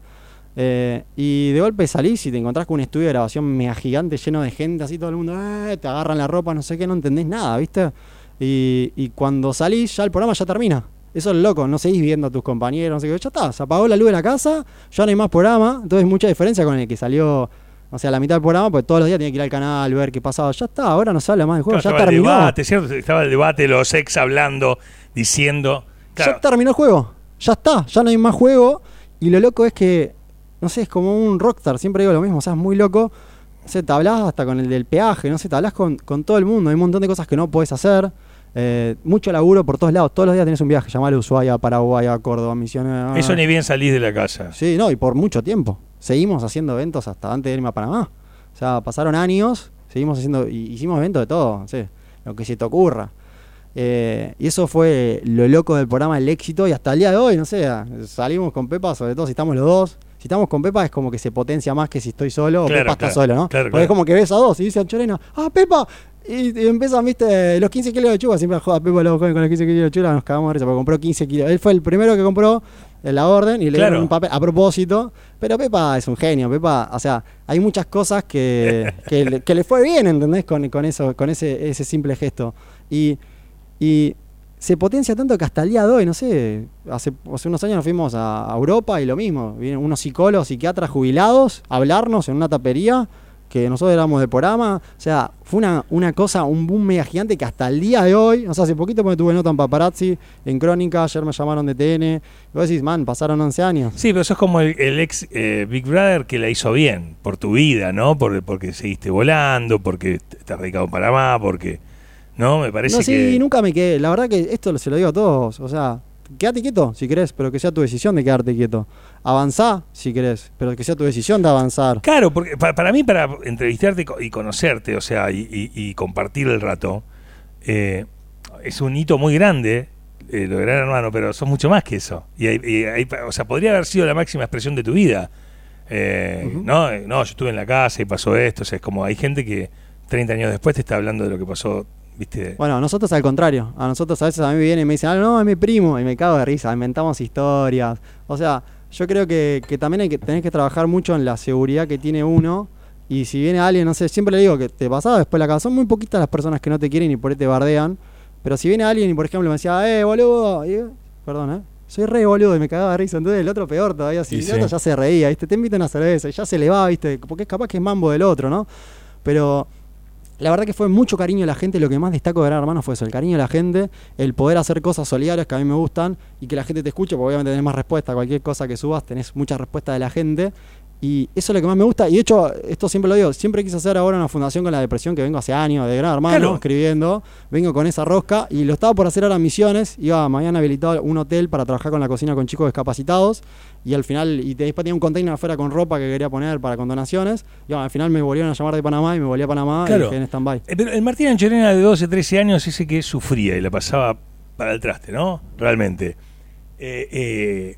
Eh, y de golpe salís y te encontrás con un estudio de grabación mega gigante lleno de gente, así todo el mundo, "Eh", te agarran la ropa, no sé qué, no entendés nada, ¿viste? Y, y cuando salís, ya el programa ya termina. Eso es loco, no seguís viendo a tus compañeros, no sé qué, ya está, se apagó la luz de la casa, ya no hay más programa, entonces mucha diferencia con el que salió, o sea, la mitad del programa, porque todos los días tenía que ir al canal, ver qué pasaba, ya está, ahora no se habla más del juego, Claro, ya estaba el terminó. debate, ¿cierto? Estaba el debate, los ex hablando, diciendo. Claro, Ya terminó el juego. Ya está, ya no hay más juego. Y lo loco es que, no sé, es como un rockstar, siempre digo lo mismo, o sea, es muy loco. No sé, te hablas hasta con el del peaje, no sé, te hablas con, con todo el mundo, hay un montón de cosas que no puedes hacer. Eh, mucho laburo por todos lados, todos los días tenés un viaje, llamar a Ushuaia, Paraguay, a Córdoba, Misiones. eso ni bien salís de la casa. Sí, no, y por mucho tiempo. Seguimos haciendo eventos hasta antes de irme a Panamá. O sea, pasaron años, seguimos haciendo, y hicimos eventos de todo, sé, lo que se te ocurra. Eh, y eso fue lo loco del programa, el éxito, y hasta el día de hoy, no sé, salimos con Pepa, sobre todo si estamos los dos. Si estamos con Pepa es como que se potencia más que si estoy solo o Claro, Pepa está solo, ¿no? claro, Porque es como que ves a dos y dice Anchorena, ¡ah, Pepa! Y, y empiezan, viste, los 15 kilos de chuga, siempre joda Pepa los con los 15 kilos de chuga, nos cagamos de risa, porque compró 15 kilos. Él fue el primero que compró en la orden y le dieron un papel a propósito. Pero Pepa es un genio, Pepa, o sea, hay muchas cosas que, que, le, que le fue bien, ¿entendés? Con, con eso, con ese, ese simple gesto. Y, y se potencia tanto que hasta el día de hoy, no sé, hace, hace unos años nos fuimos a, Europa y lo mismo, vienen unos psicólogos, psiquiatras jubilados a hablarnos en una tapería que nosotros éramos de programa, o sea, fue una, una cosa, un boom mega gigante que hasta el día de hoy, o sea, hace poquito me tuve nota en paparazzi, en Crónica, ayer me llamaron de TN, y vos decís, man, pasaron 11 años. Sí, pero eso es como el, ex eh, Big Brother que la hizo bien, por tu vida, ¿no? Por, porque seguiste volando, porque estás radicado en Panamá, porque. ¿No? Me parece No, sí, que. nunca me quedé. La verdad que esto se lo digo a todos. O sea, quédate quieto si querés, pero que sea tu decisión de quedarte quieto. Avanzá si querés, pero que sea tu decisión de avanzar. Claro, porque pa- para, mí, para entrevistarte y co- y conocerte, o sea, y, y- y compartir el rato, eh, es un hito muy grande, eh, lo Gran Hermano, pero son mucho más que eso. Y hay- y hay- o sea, podría haber sido la máxima expresión de tu vida. Eh. ¿no? Eh, no, yo estuve en la casa y pasó esto. O sea, es como hay gente que 30 años después te está hablando de lo que pasó ¿viste? Bueno, a nosotros al contrario. A nosotros a veces a mí me vienen y me dicen, ah, no, es mi primo. Y me cago de risa, inventamos historias. O sea, yo creo que, que también hay que, tenés que trabajar mucho en la seguridad que tiene uno. Y si viene alguien, no sé, siempre le digo que te pasaba después la casa. Son muy poquitas las personas que no te quieren y por ahí te bardean. Pero si viene alguien y, por ejemplo, me decía, eh, boludo. Y, perdón, eh. Soy re boludo y me cagaba de risa. Entonces el otro peor todavía. Si Y el sí. otro ya se reía, ¿viste? Te invita a una cerveza y ya se le va, ¿viste? Porque es capaz que es mambo del otro, ¿no? Pero la verdad que fue mucho cariño de la gente. Lo que más destaco de Gran Hermano fue eso: el cariño de la gente, el poder hacer cosas solidarias que a mí me gustan y que la gente te escuche, porque obviamente tenés más respuesta. Cualquier cosa que subas, tenés mucha respuesta de la gente. Y eso es lo que más me gusta. Y de hecho, esto siempre lo digo: siempre quise hacer ahora una fundación con la depresión que vengo hace años, de Gran Hermano, Claro. escribiendo. Vengo con esa rosca y lo estaba por hacer ahora en Misiones. Iba mañana habilitado un hotel para trabajar con la cocina con chicos discapacitados. Y al final, y después tenía un container afuera con ropa que quería poner para con donaciones. Y bueno, al final me volvieron a llamar de Panamá y me volví a Panamá Claro. y dejé en stand-by. Eh, Pero el Martín Anchorena de 12, 13 años, ese que sufría y la pasaba para el traste, ¿no? Realmente. Eh, eh,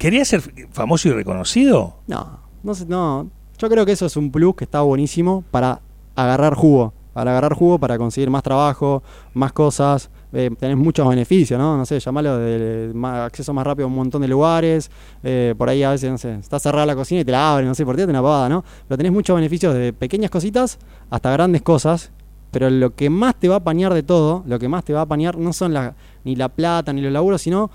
¿Quería ser famoso y reconocido? No, no sé, no. Yo creo que eso es un plus que está buenísimo para agarrar jugo. Para agarrar jugo, para conseguir más trabajo, más cosas. Eh, tenés muchos beneficios, ¿no? No sé, llamalo de, acceso más rápido a un montón de lugares. eh, por ahí a veces, no sé, está cerrada la cocina y te la abren, no sé, por ti te una pavada, ¿no? Pero tenés muchos beneficios de pequeñas cositas hasta grandes cosas. Pero lo que más te va a apañar de todo, lo que más te va a apañar no son la, ni la plata ni los laburos, sino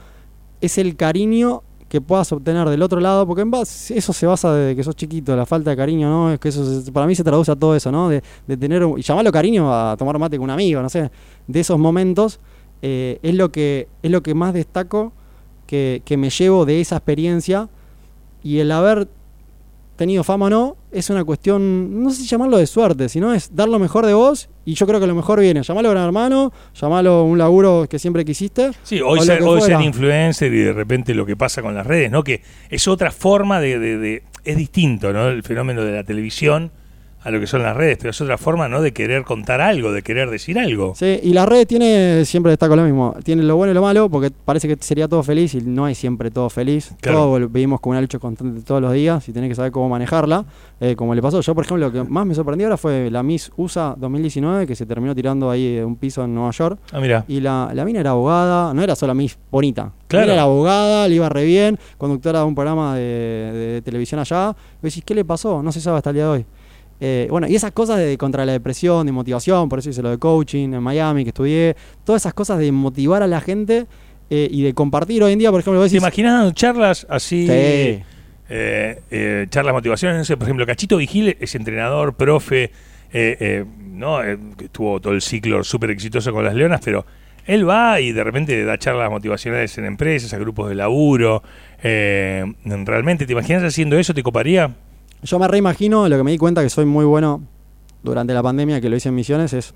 es el cariño que puedas obtener del otro lado, porque en base, eso se basa desde que sos chiquito, la falta de cariño, ¿no? Es que eso se- para mí se traduce a todo eso, ¿no? De, de tener, y llamarlo cariño a tomar mate con un amigo, no sé, de esos momentos, eh, es, lo que, es lo que más destaco que, que me llevo de esa experiencia y el haber tenido fama o no, es una cuestión, no sé si llamarlo de suerte, sino es dar lo mejor de vos y yo creo que lo mejor viene. Llamalo gran hermano, llamalo un laburo que siempre quisiste. Sí, hoy, ser, hoy ser influencer y de repente lo que pasa con las redes, ¿no? Que es otra forma de... de- de- es distinto, ¿no? El fenómeno de la televisión a lo que son las redes, pero es otra forma, ¿no? De querer contar algo, de querer decir algo. Sí, y la red tiene, siempre destaco lo mismo, tiene lo bueno y lo malo, porque parece que sería todo feliz y no hay siempre todo feliz. Claro. Todo vol- vivimos con una lucha constante todos los días y tenés que saber cómo manejarla. Eh, como le pasó, yo por ejemplo, lo que más me sorprendió ahora fue la Miss USA 2019, que se terminó tirando ahí de un piso en Nueva York. Ah, mira. Y la, la mina era abogada, no era solo Miss bonita. Claro. La era abogada, le iba re bien, conductora de un programa de, de televisión allá. Y decís, ¿qué le pasó? No se sabe hasta el día de hoy. Eh, bueno, y esas cosas de contra la depresión, de motivación, por eso hice lo de coaching en Miami, que estudié, todas esas cosas de motivar a la gente eh, y de compartir hoy en día, por ejemplo, vos ¿Te decís, imaginas dando charlas así? Sí. eh, eh, charlas sé, por ejemplo, Cachito Vigil es entrenador, profe, eh, eh, ¿no? Eh, que tuvo todo el ciclo súper exitoso con las leonas, pero él va y de repente da charlas motivacionales en empresas, a grupos de laburo. eh, ¿Realmente te imaginas haciendo eso? ¿Te coparía? Yo me reimagino, lo que me di cuenta que soy muy bueno durante la pandemia, que lo hice en Misiones, es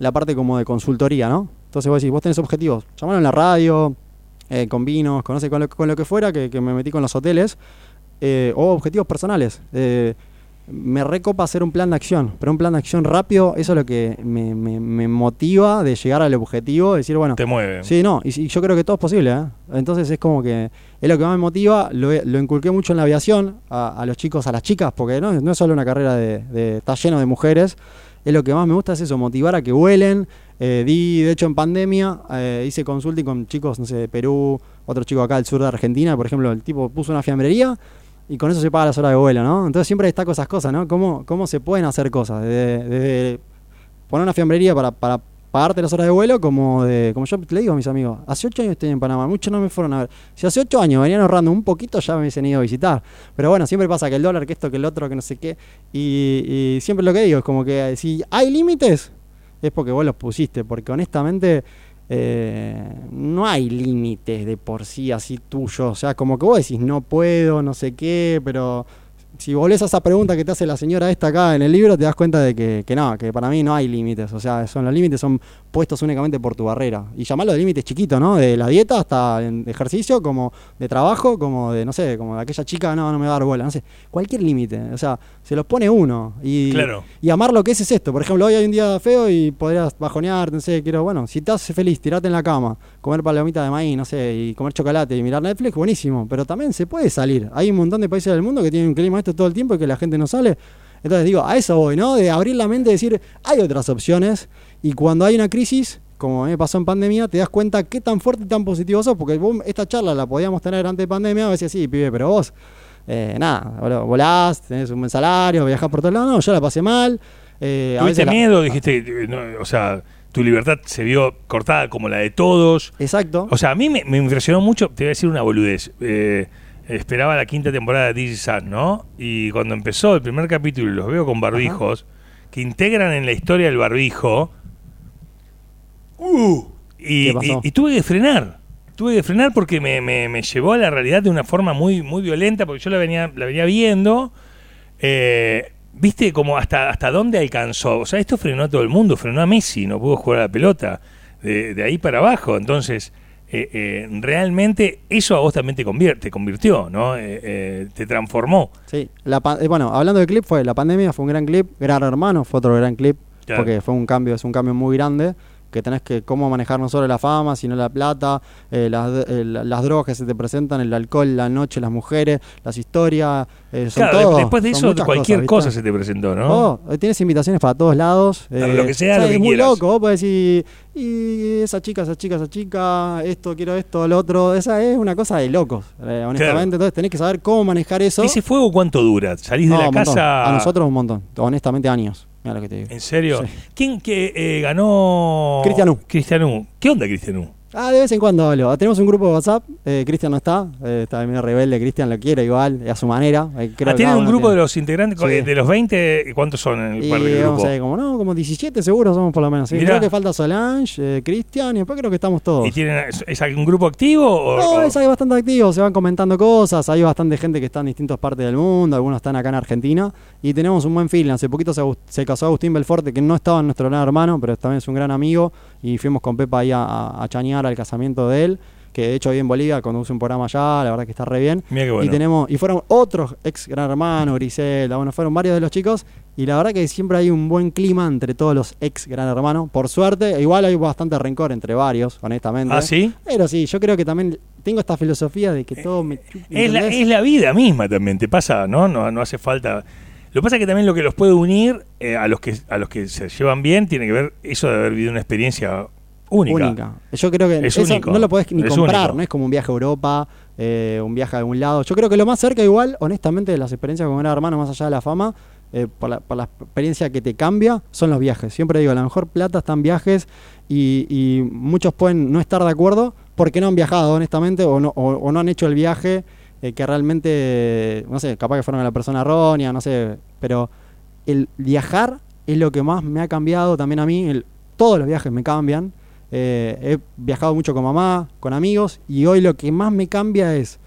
la parte como de consultoría, ¿no? Entonces vos decís, vos tenés objetivos, llamalo en la radio, eh, con vinos, con, con, lo, con lo que fuera, que, que me metí con los hoteles, eh, o objetivos personales. Eh, me recopa hacer un plan de acción, pero un plan de acción rápido, eso es lo que me, me- me motiva de llegar al objetivo, decir, bueno, Te mueve. Sí, no, y, y yo creo que todo es posible, ¿eh? Entonces es como que es lo que más me motiva, lo, he- lo inculqué mucho en la aviación, a, a los chicos, a las chicas, porque no, es- no es solo una carrera de, de- está lleno de mujeres, es lo que más me gusta es eso, motivar a que vuelen. Eh, di, de hecho, en pandemia eh, hice consulting con chicos, no sé, de Perú, otro chico acá del sur de Argentina, por ejemplo, el tipo puso una fiambrería y con eso se paga las horas de vuelo, ¿no? Entonces siempre destaco esas cosas, ¿no? Cómo, cómo se pueden hacer cosas, desde, desde poner una fiambrería para, para pagarte las horas de vuelo, como de como yo le digo a mis amigos, hace ocho años estoy en Panamá, muchos no me fueron a ver. Si hace ocho años venían ahorrando un poquito, ya me hubiesen ido a visitar. Pero bueno, siempre pasa que el dólar, que esto, que el otro, que no sé qué. Y siempre lo que digo es como que si hay límites, es porque vos los pusiste, porque honestamente eh, no hay límites de por sí así tuyos. O sea, como que vos decís, no puedo, no sé qué, pero si volvés a esa pregunta que te hace la señora esta acá en el libro, te das cuenta de que, que no, que para mí no hay límites. O sea, son los límites son puestos únicamente por tu barrera. Y llamarlo de límites chiquitos, ¿no? De la dieta hasta ejercicio, como de trabajo, como de, no sé, como de aquella chica, no, no me va a dar bola, no sé. Cualquier límite. O sea, se los pone uno. Y, Claro. y amar lo que es es esto. Por ejemplo, hoy hay un día feo y podrías bajonear, no sé, quiero, bueno, si te hace feliz, tirarte en la cama, comer palomitas de maíz, no sé, y comer chocolate y mirar Netflix, buenísimo. Pero también se puede salir. Hay un montón de países del mundo que tienen un clima esto todo el tiempo y que la gente no sale. Entonces digo, a eso voy, ¿no? De abrir la mente y decir, hay otras opciones. Y cuando hay una crisis, como me pasó en pandemia, te das cuenta qué tan fuerte y tan positivo sos. Porque vos, esta charla la podíamos tener antes de pandemia, a veces sí, pibe, pero vos, eh, nada, volás, tenés un buen salario, viajás por todos lados. No, yo la pasé mal. Eh, a ¿Tuviste la- miedo? Dijiste, no, o sea, tu libertad se vio cortada como la de todos. Exacto. O sea, a mí me, me impresionó mucho, te voy a decir una boludez. Eh, esperaba la quinta temporada de This Is Us, ¿no? Y cuando empezó el primer capítulo los veo con barbijos, que integran en la historia el barbijo. ¡Uh! Y, tuve que frenar. Tuve que frenar porque me, me- me llevó a la realidad de una forma muy, muy violenta, porque yo la venía, la venía viendo. eh, ¿Viste como hasta, hasta dónde alcanzó? O sea, esto frenó a todo el mundo, frenó a Messi, no pudo jugar a la pelota. De, de ahí para abajo. Entonces, eh, eh, realmente eso a vos también te, convierte, te convirtió, ¿no? Eh, eh, te transformó. Sí, la pa- eh, bueno, hablando de clip, fue la pandemia, fue un gran clip, Gran Hermano fue otro gran clip, Claro. porque fue un cambio, es un cambio muy grande, que tenés que cómo manejar no solo la fama, sino la plata, eh, las, eh, la- las drogas que se te presentan, el alcohol, la noche, las mujeres, las historias, eh, son Claro, todo, después de eso, cualquier cosas, cosa se te presentó, ¿no? Oh, tienes invitaciones para todos lados. Lo que sea, o lo que es muy quieras. loco. Vos podés decir, y esa chica, esa chica, esa chica, esto, quiero esto, lo otro. Esa es una cosa de locos, honestamente. Claro. Entonces tenés que saber cómo manejar eso. ¿Ese fuego cuánto dura? ¿Salís No, de la casa? A nosotros un montón. Honestamente, años. Mira lo que te digo. ¿En serio? Sí. ¿Quién que eh, ganó? Cristian U. Cristian U. ¿Qué onda Cristian U? Ah, de vez en cuando hablo. Tenemos un grupo de WhatsApp. Eh, Cristian no está. Eh, está medio rebelde. Cristian lo quiere igual, a su manera. Eh, creo Ah, ¿Tienen un grupo tiene- de los integrantes? Sí. eh, De los 20, ¿cuántos son en el Y del grupo? ver, como no, como 17 seguro somos por lo menos. sí. Creo que falta Solange, eh, Cristian y después creo que estamos todos. ¿Y tienen, es, algún grupo activo? O, No, o- es ahí bastante activo, se van comentando cosas, hay bastante gente que está en distintas partes del mundo, algunos están acá en Argentina y tenemos un buen feeling. Hace poquito se, se casó Agustín Belforte, que no estaba en nuestro gran hermano, pero también es un gran amigo y fuimos con Pepa ahí a, a, a chañar al casamiento de él, que de hecho ahí en Bolivia conduce un programa allá, la verdad que está re bien. Mira qué bueno. Y tenemos y fueron otros ex gran hermano, Griselda, bueno, fueron varios de los chicos y la verdad que siempre hay un buen clima entre todos los ex gran hermano. Por suerte, igual hay bastante rencor entre varios, honestamente. ¿Ah, sí? Pero sí, yo creo que también tengo esta filosofía de que todo me... Es la, ¿entendés? es la vida misma también, te pasa, ¿no? No, no hace falta. Lo que pasa es que también lo que los puede unir eh, a los que a los que se llevan bien tiene que ver eso de haber vivido una experiencia única. única. Yo creo que Es eso único. no lo podés ni Es comprar, único. no es como un viaje a Europa, eh, un viaje a algún lado. Yo creo que lo más cerca igual, honestamente, de las experiencias con gran hermano, más allá de la fama, eh, por, la, por la experiencia que te cambia, son los viajes. Siempre digo, la mejor plata está en viajes y, y muchos pueden no estar de acuerdo porque no han viajado, honestamente, o no, o, o no han hecho el viaje eh, que realmente, no sé, capaz que fueron a la persona errónea, no sé, pero el viajar es lo que más me ha cambiado también a mí. el- todos los viajes me cambian. Eh, he viajado mucho con mamá, con amigos, y hoy lo que más me cambia es.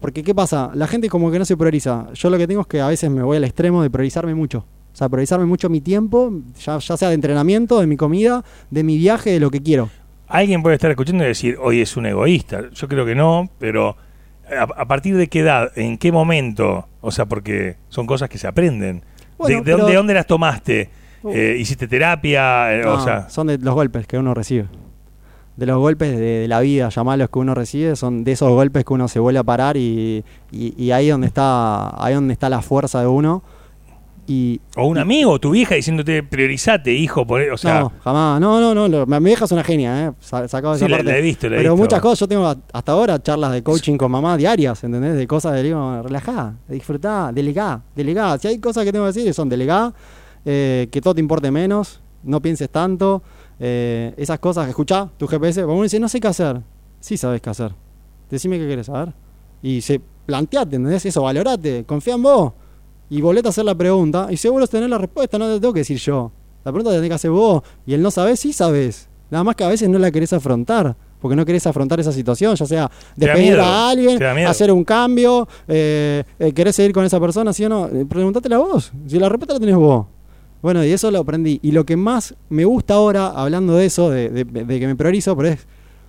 Porque, ¿qué pasa? La gente como que no se prioriza. Yo lo que tengo es que a veces me voy al extremo de priorizarme mucho. O sea, priorizarme mucho mi tiempo, ya, ya sea de entrenamiento, de mi comida, de mi viaje, de lo que quiero. Alguien puede estar escuchando y decir, hoy es un egoísta. Yo creo que no, pero a, a partir de qué edad, en qué momento, o sea, porque son cosas que se aprenden. Bueno, de, de pero- dónde, de dónde las tomaste? Uh. Eh, ¿Hiciste terapia? Eh, o sea, son de los golpes que uno recibe. De los golpes de, de la vida, llamarlos que uno recibe, son de esos golpes que uno se vuelve a parar y, y, y ahí donde está, ahí donde está la fuerza de uno. Y, o un amigo, tu vieja diciéndote, priorizate, hijo, por, o sea, no, jamás. No, no, no. lo- Mi vieja es una genia, ¿eh? Sa- Sacado de Sí, esa la- parte. la he visto, la he Pero visto. muchas cosas. Yo tengo hasta ahora charlas de coaching con mamá diarias, ¿entendés? De cosas de digo, relajá, disfrutá, delegá, delegá. Si hay cosas que tengo que decir, son delegá, eh, que todo te importe menos, no pienses tanto. eh, esas cosas, escuchá tu GPS. Uno dice, no sé qué hacer. Sí sabes qué hacer. Decime qué querés saber. Y se planteate, ¿entendés? Eso, valorate, confía en vos. Y volvete a hacer la pregunta. Y seguro tenés la respuesta, no te tengo que decir yo. La pregunta la tenés que hacer vos. Y el no sabés, sí sabés. Nada más que a veces no la querés afrontar. Porque no querés afrontar esa situación, ya sea despedir miedo, a alguien, hacer un cambio, eh, eh, querés seguir con esa persona, sí o no. Preguntátela vos. Si la respuesta la tenés vos. Bueno, y eso lo aprendí. Y lo que más me gusta ahora, hablando de eso, de, de- de que me priorizo, pero es.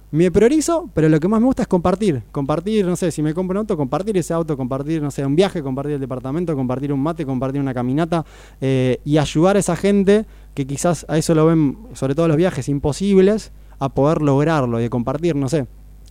Me priorizo, pero lo que más me gusta es compartir. Compartir, no sé, si me compro un auto, compartir ese auto, compartir, no sé, un viaje, compartir el departamento, compartir un mate, compartir una caminata eh, y ayudar a esa gente que quizás a eso lo ven, sobre todo los viajes, imposibles, a poder lograrlo y de compartir, no sé.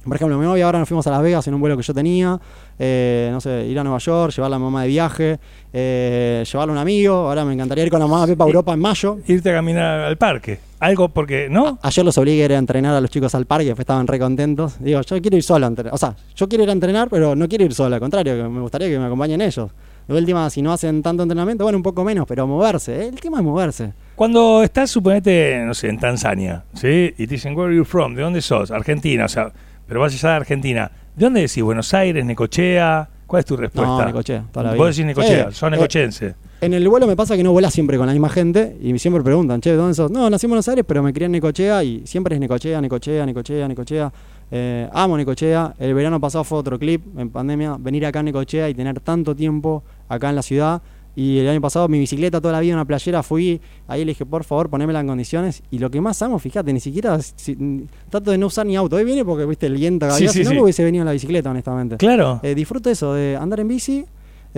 Por ejemplo, mi novia ahora nos fuimos a Las Vegas en un vuelo que yo tenía, eh, no sé, ir a Nueva York, llevar a la mamá de viaje, eh, llevarle a un amigo, ahora me encantaría ir con la mamá a Pepa a Europa en mayo. Irte a caminar al parque. Algo porque, ¿no? Ayer los obligué a ir a entrenar a los chicos al parque, después estaban re contentos. Digo, yo quiero ir solo a entrenar. O sea, yo quiero ir a entrenar, pero no quiero ir solo, al contrario, me gustaría que me acompañen ellos. De última, si no hacen tanto entrenamiento, bueno, un poco menos, pero moverse. ¿eh? El tema es moverse. Cuando estás, suponete, no sé, en Tanzania, ¿sí? Y te dicen, where are you from? ¿De dónde sos? Argentina, o sea, pero vas allá a Argentina. ¿De dónde decís? ¿Buenos Aires, Necochea? ¿Cuál es tu respuesta? No, Necochea, toda la Vos decís Necochea, Eh, sos eh, necochense. En el vuelo me pasa que no vuelas siempre con la misma gente y siempre preguntan, che, ¿de ¿dónde sos? No, nací en Buenos Aires, pero me crié en Necochea y siempre es Necochea, Necochea, Necochea, Necochea. Eh, amo Necochea. El verano pasado fue otro clip en pandemia, venir acá a Necochea y tener tanto tiempo acá en la ciudad. Y el año pasado mi bicicleta toda la vida en una playera fui, ahí le dije, por favor, ponémela en condiciones. Y lo que más amo, fíjate, ni siquiera si- trato de no usar ni auto. Hoy viene porque, viste, el viento acá, sí, si no sí. me hubiese venido en la bicicleta, honestamente. Claro. Eh, disfruto eso, de andar en bici,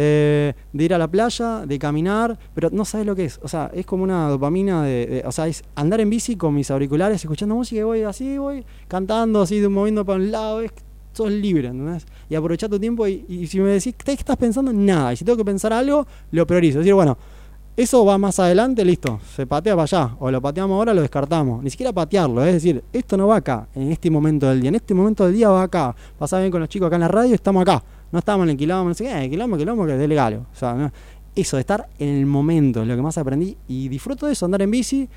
eh, de ir a la playa, de caminar, pero no sabes lo que es. O sea, es como una dopamina de, de- O sea, es andar en bici con mis auriculares, escuchando música y voy así, voy cantando, así, moviendo para un lado. Es, sos libre, ¿entendés? Y aprovechar tu tiempo y, si me decís, ¿qué estás pensando? Nada. Y si tengo que pensar algo, lo priorizo. Es decir, bueno, eso va más adelante, listo, se patea para allá. O lo pateamos ahora, lo descartamos. Ni siquiera patearlo, es decir, esto no va acá, en este momento del día. En este momento del día va acá. Pasaba bien con los chicos acá en la radio, estamos acá. No estamos en el quilombo, no sé qué, el quilombo, quilombo, que es legal. O sea, eso de estar en el momento es lo que más aprendí. Y disfruto de eso, andar en bici.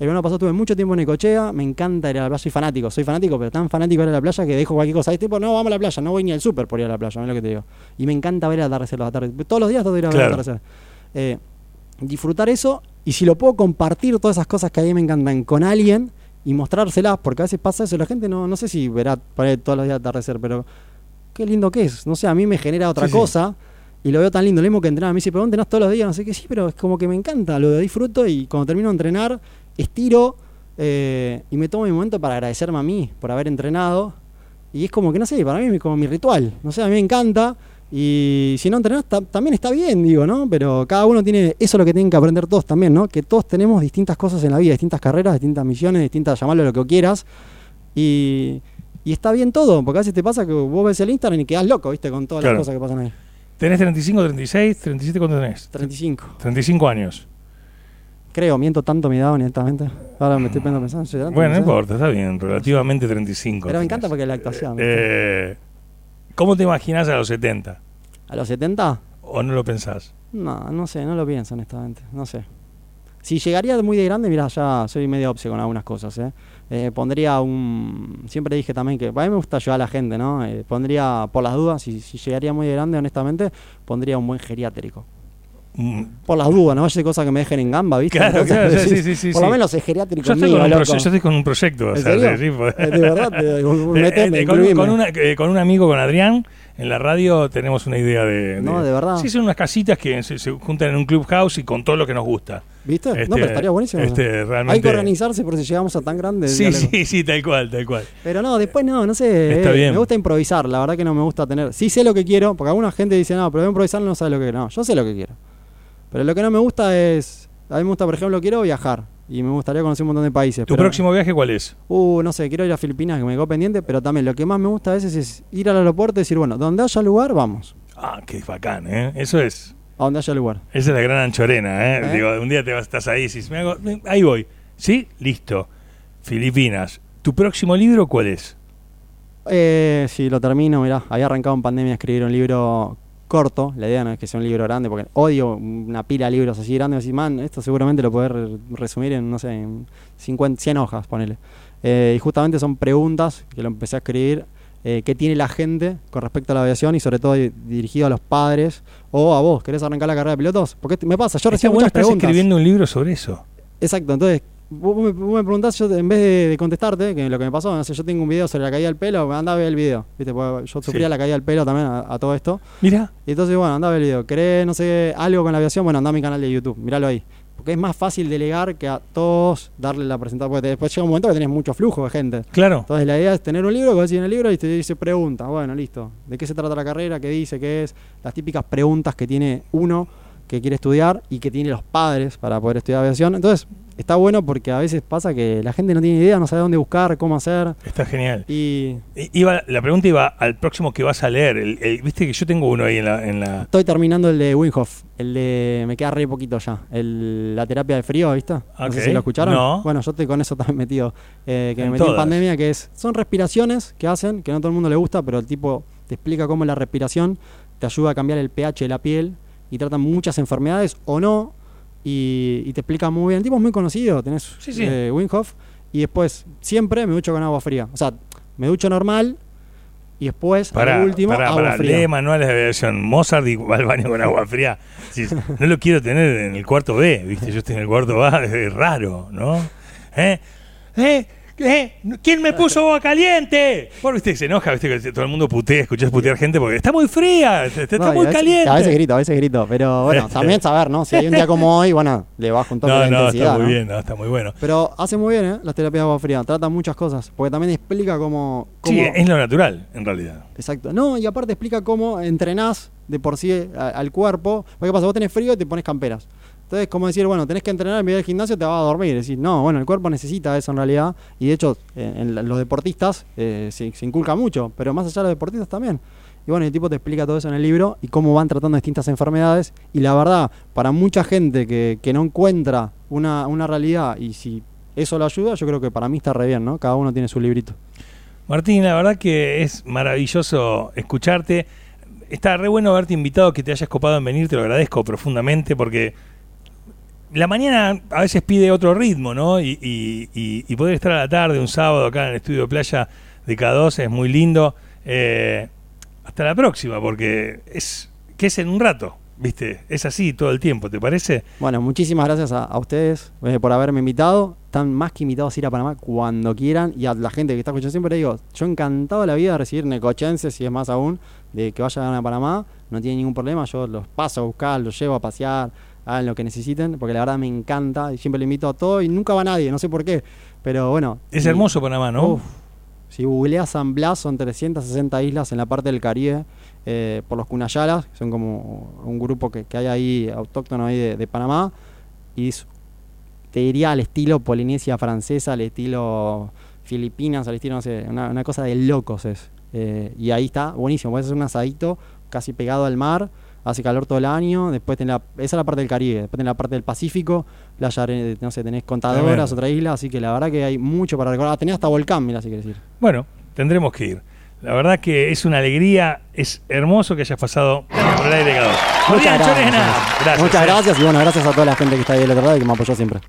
El verano pasado tuve mucho tiempo en Necochea, me encanta ir a la playa, soy fanático, soy fanático, pero tan fanático de ir a la playa que dejo cualquier cosa. Hay tipo, no, vamos a la playa, no voy ni al súper por ir a la playa, es lo que te digo. Y me encanta ver el atardecer, los atardeceres. Todos los días trato de ir a ver Claro. el atardecer. Eh, disfrutar eso y si lo puedo compartir todas esas cosas que a mí me encantan con alguien y mostrárselas, porque a veces pasa eso, la gente no, no sé si verá todos los días atardecer, pero qué lindo que es. No sé, a mí me genera otra Sí, sí. cosa y lo veo tan lindo. Lo mismo que entrenar, me dice, pero entrenás todos los días, no sé qué, sí, pero es como que me encanta, lo disfruto y cuando termino de entrenar, estiro eh, y me tomo mi momento para agradecerme a mí por haber entrenado. Y es como que, no sé, para mí es como mi ritual. No sé, a mí me encanta. Y si no entrenás, ta- también está bien, digo, ¿no? Pero cada uno tiene, eso es lo que tienen que aprender todos también, ¿no? Que todos tenemos distintas cosas en la vida, distintas carreras, distintas misiones, distintas, llamarlo lo que quieras. Y, y está bien todo, porque a veces te pasa que vos ves el Instagram y quedás loco, ¿viste? Con todas Claro. las cosas que pasan ahí. ¿Tenés 35, 36, 37? ¿Cuánto tenés? 35. 35 años. Creo, miento tanto mi edad, honestamente. Ahora me estoy pensando, pensando. ¿será tanto? Bueno, no importa, está bien, relativamente 35. Pero me encanta porque la actuación. Eh, ¿Cómo te imaginas a los 70? ¿A los 70? ¿O no lo pensás? No, no sé, no lo pienso honestamente, no sé. Si llegaría muy de grande, mira, ya soy medio obse con algunas cosas, ¿eh? Eh, pondría un... Siempre dije también que a mí me gusta ayudar a la gente, ¿no? Eh, pondría, por las dudas, si, si llegaría muy de grande, honestamente, pondría un buen geriátrico. Mm, Por las dudas, no vaya a ser cosa que me dejen en gamba, ¿viste? Claro, Entonces, claro, sí, decís, sí, sí, Por lo menos es geriátrico Yo estoy, mío, con un loco. proye- yo estoy con un proyecto. de verdad, te- meteme, Eh, eh, con, incluime. con una- eh, con un amigo, con Adrián, en la radio tenemos una idea de. No, de verdad. Sí, son unas casitas que se, se juntan en un clubhouse y con todo lo que nos gusta. ¿Viste? Este, no, pero estaría buenísimo. este, realmente- Hay que organizarse por si llegamos a tan grande. Sí, sí, sí, tal cual, tal cual. Pero no, después no, no sé. Está eh, bien. Me gusta improvisar, la verdad que no me gusta tener. Sí sé lo que quiero, porque alguna gente dice, no, pero improvisar no sabe lo que quiero. No, yo sé lo que quiero. Pero lo que no me gusta es. A mí me gusta, por ejemplo, quiero viajar. Y me gustaría conocer un montón de países. ¿Tu pero- próximo viaje cuál es? Uh, no sé, quiero ir a Filipinas, que me quedó pendiente. Pero también lo que más me gusta a veces es ir al aeropuerto y decir, bueno, donde haya lugar, vamos. Ah, qué bacán, ¿eh? Eso es. A donde haya lugar. Esa es la gran anchorena, ¿eh? ¿Eh? Digo, un día te vas, estás ahí y dices, "Me hago- me- ahí voy. ¿Sí? Listo. Filipinas. ¿Tu próximo libro cuál es? Eh, si lo termino, mirá, había arrancado en pandemia a escribir un libro corto. La idea no es que sea un libro grande, porque odio una pila de libros así grandes. Y man, esto seguramente lo podés re- resumir en, no sé, en 50, 100 hojas, ponele. Eh, y justamente son preguntas que lo empecé a escribir. eh, ¿Qué tiene la gente con respecto a la aviación y sobre todo di- dirigido a los padres o a vos? ¿Querés arrancar la carrera de pilotos? Porque me pasa, yo recibo bueno, muchas estás preguntas. escribiendo un libro sobre eso. Exacto, entonces vos me, vos me preguntás, yo en vez de, de contestarte, que lo que me pasó, no sé, yo tengo un video sobre la caída del pelo, anda a ver el video, ¿viste? Porque yo sufría Sí. la caída del pelo también a, a todo esto. Mira, Y entonces, bueno, anda a ver el video. ¿Querés, no sé, algo con la aviación? Bueno, anda a mi canal de YouTube, míralo ahí. Porque es más fácil delegar que a todos darle la presentación, porque después llega un momento que tenés mucho flujo de gente. claro. Entonces la idea es tener un libro que vas en el libro y te dice pregunta. Bueno, listo. ¿De qué se trata la carrera? ¿Qué dice? ¿Qué es? Las típicas preguntas que tiene uno que quiere estudiar y que tiene los padres para poder estudiar aviación. Entonces, está bueno porque a veces pasa que la gente no tiene idea, no sabe dónde buscar, cómo hacer. Está genial. Y Iba, la pregunta iba al próximo que vas a leer. El- el- Viste que yo tengo uno ahí en la... En la estoy terminando el de Winhoff, el de. Me queda re poquito ya. El, la terapia de frío, ¿viste? No Ok. sé si lo escucharon. No. Bueno, yo estoy con eso también metido. eh, que me En metí en pandemia, que es. Son respiraciones que hacen, que no a todo el mundo le gusta, pero el tipo te explica cómo la respiración te ayuda a cambiar el pH de la piel y tratan muchas enfermedades o no. Y, y te explica muy bien. El tipo es muy conocido, tenés Sí, sí. eh, Wim Hof, Y después, siempre me ducho con agua fría. O sea, me ducho normal y después, Pará, al último, pará, agua pará. fría. Lee manuales de aviación. Mozart y va al baño con agua fría. Sí, no lo quiero tener en el cuarto B, ¿viste? Yo estoy en el cuarto A, es raro, ¿no? ¿Eh? ¿Eh? ¿Eh? ¿Quién me puso agua caliente? Por, viste, se enoja, viste, que todo el mundo putea, escuchás putear gente porque está muy fría, está, No, a muy veces- caliente. A veces grito, a veces grito. Pero bueno, también saber, ¿no? Si hay un día como hoy, bueno, le bajo un toque no, la no, intensidad. está muy ¿no? bien, no, está muy bueno. Pero hace muy bien, ¿eh? Las terapias de agua fría. Trata muchas cosas. Porque también explica cómo. cómo Sí, es lo natural, en realidad. Exacto. No, y aparte explica cómo entrenás de por sí al cuerpo. Porque ¿qué pasa? Vos tenés frío y te pones camperas. Entonces, como decir, bueno, tenés que entrenar en medio del gimnasio, te vas a dormir. Decir, no, bueno, el cuerpo necesita eso en realidad. Y de hecho, en los deportistas eh, se, se inculca mucho, pero más allá de los deportistas también. Y bueno, el tipo te explica todo eso en el libro y cómo van tratando distintas enfermedades. Y la verdad, para mucha gente que, que no encuentra una, una realidad y si eso lo ayuda, yo creo que para mí está re bien, ¿no? Cada uno tiene su librito. Martín, la verdad que es maravilloso escucharte. Está re bueno haberte invitado, que te hayas copado en venir, te lo agradezco profundamente porque la mañana a veces pide otro ritmo, ¿no? Y, y- y- y poder estar a la tarde, un sábado, acá en el estudio de playa de K12 es muy lindo. Eh, hasta la próxima, porque es que es en un rato, ¿viste? Es así todo el tiempo, ¿te parece? Bueno, muchísimas gracias a, a ustedes eh, por haberme invitado. Están más que invitados a ir a Panamá cuando quieran. Y a la gente que está escuchando siempre le digo, yo encantado la vida de recibir necochenses y es más aún, de que vayan a Panamá. No tienen ningún problema, yo los paso a buscar, los llevo a pasear, hagan lo que necesiten, porque la verdad me encanta y siempre le invito a todo y nunca va nadie, no sé por qué. Pero bueno. Es y- hermoso Panamá, ¿no? Uf, si googleas San Blas, son 360 islas en la parte del Caribe, eh, por los Cunayalas, que son como un grupo que, que hay ahí, autóctono ahí de, de Panamá, y te diría al estilo Polinesia francesa, al estilo Filipinas, al estilo, no sé, una, una cosa de locos es. Eh, y ahí está, buenísimo, puedes hacer un asadito casi pegado al mar, hace calor todo el año, después tenés la, esa es la parte del Caribe, después tenés la parte del Pacífico, playa, no sé, tenés contadoras, otra isla, así que la verdad que hay mucho para recordar. Ah, tenés hasta volcán, mira, si quieres decir. Bueno, tendremos que ir. La verdad que es una alegría, es hermoso que hayas pasado por el aire de K12. Muchas gracias. Gracias. Muchas eh. gracias y bueno, gracias a toda la gente que está ahí del otro lado y que me apoyó siempre.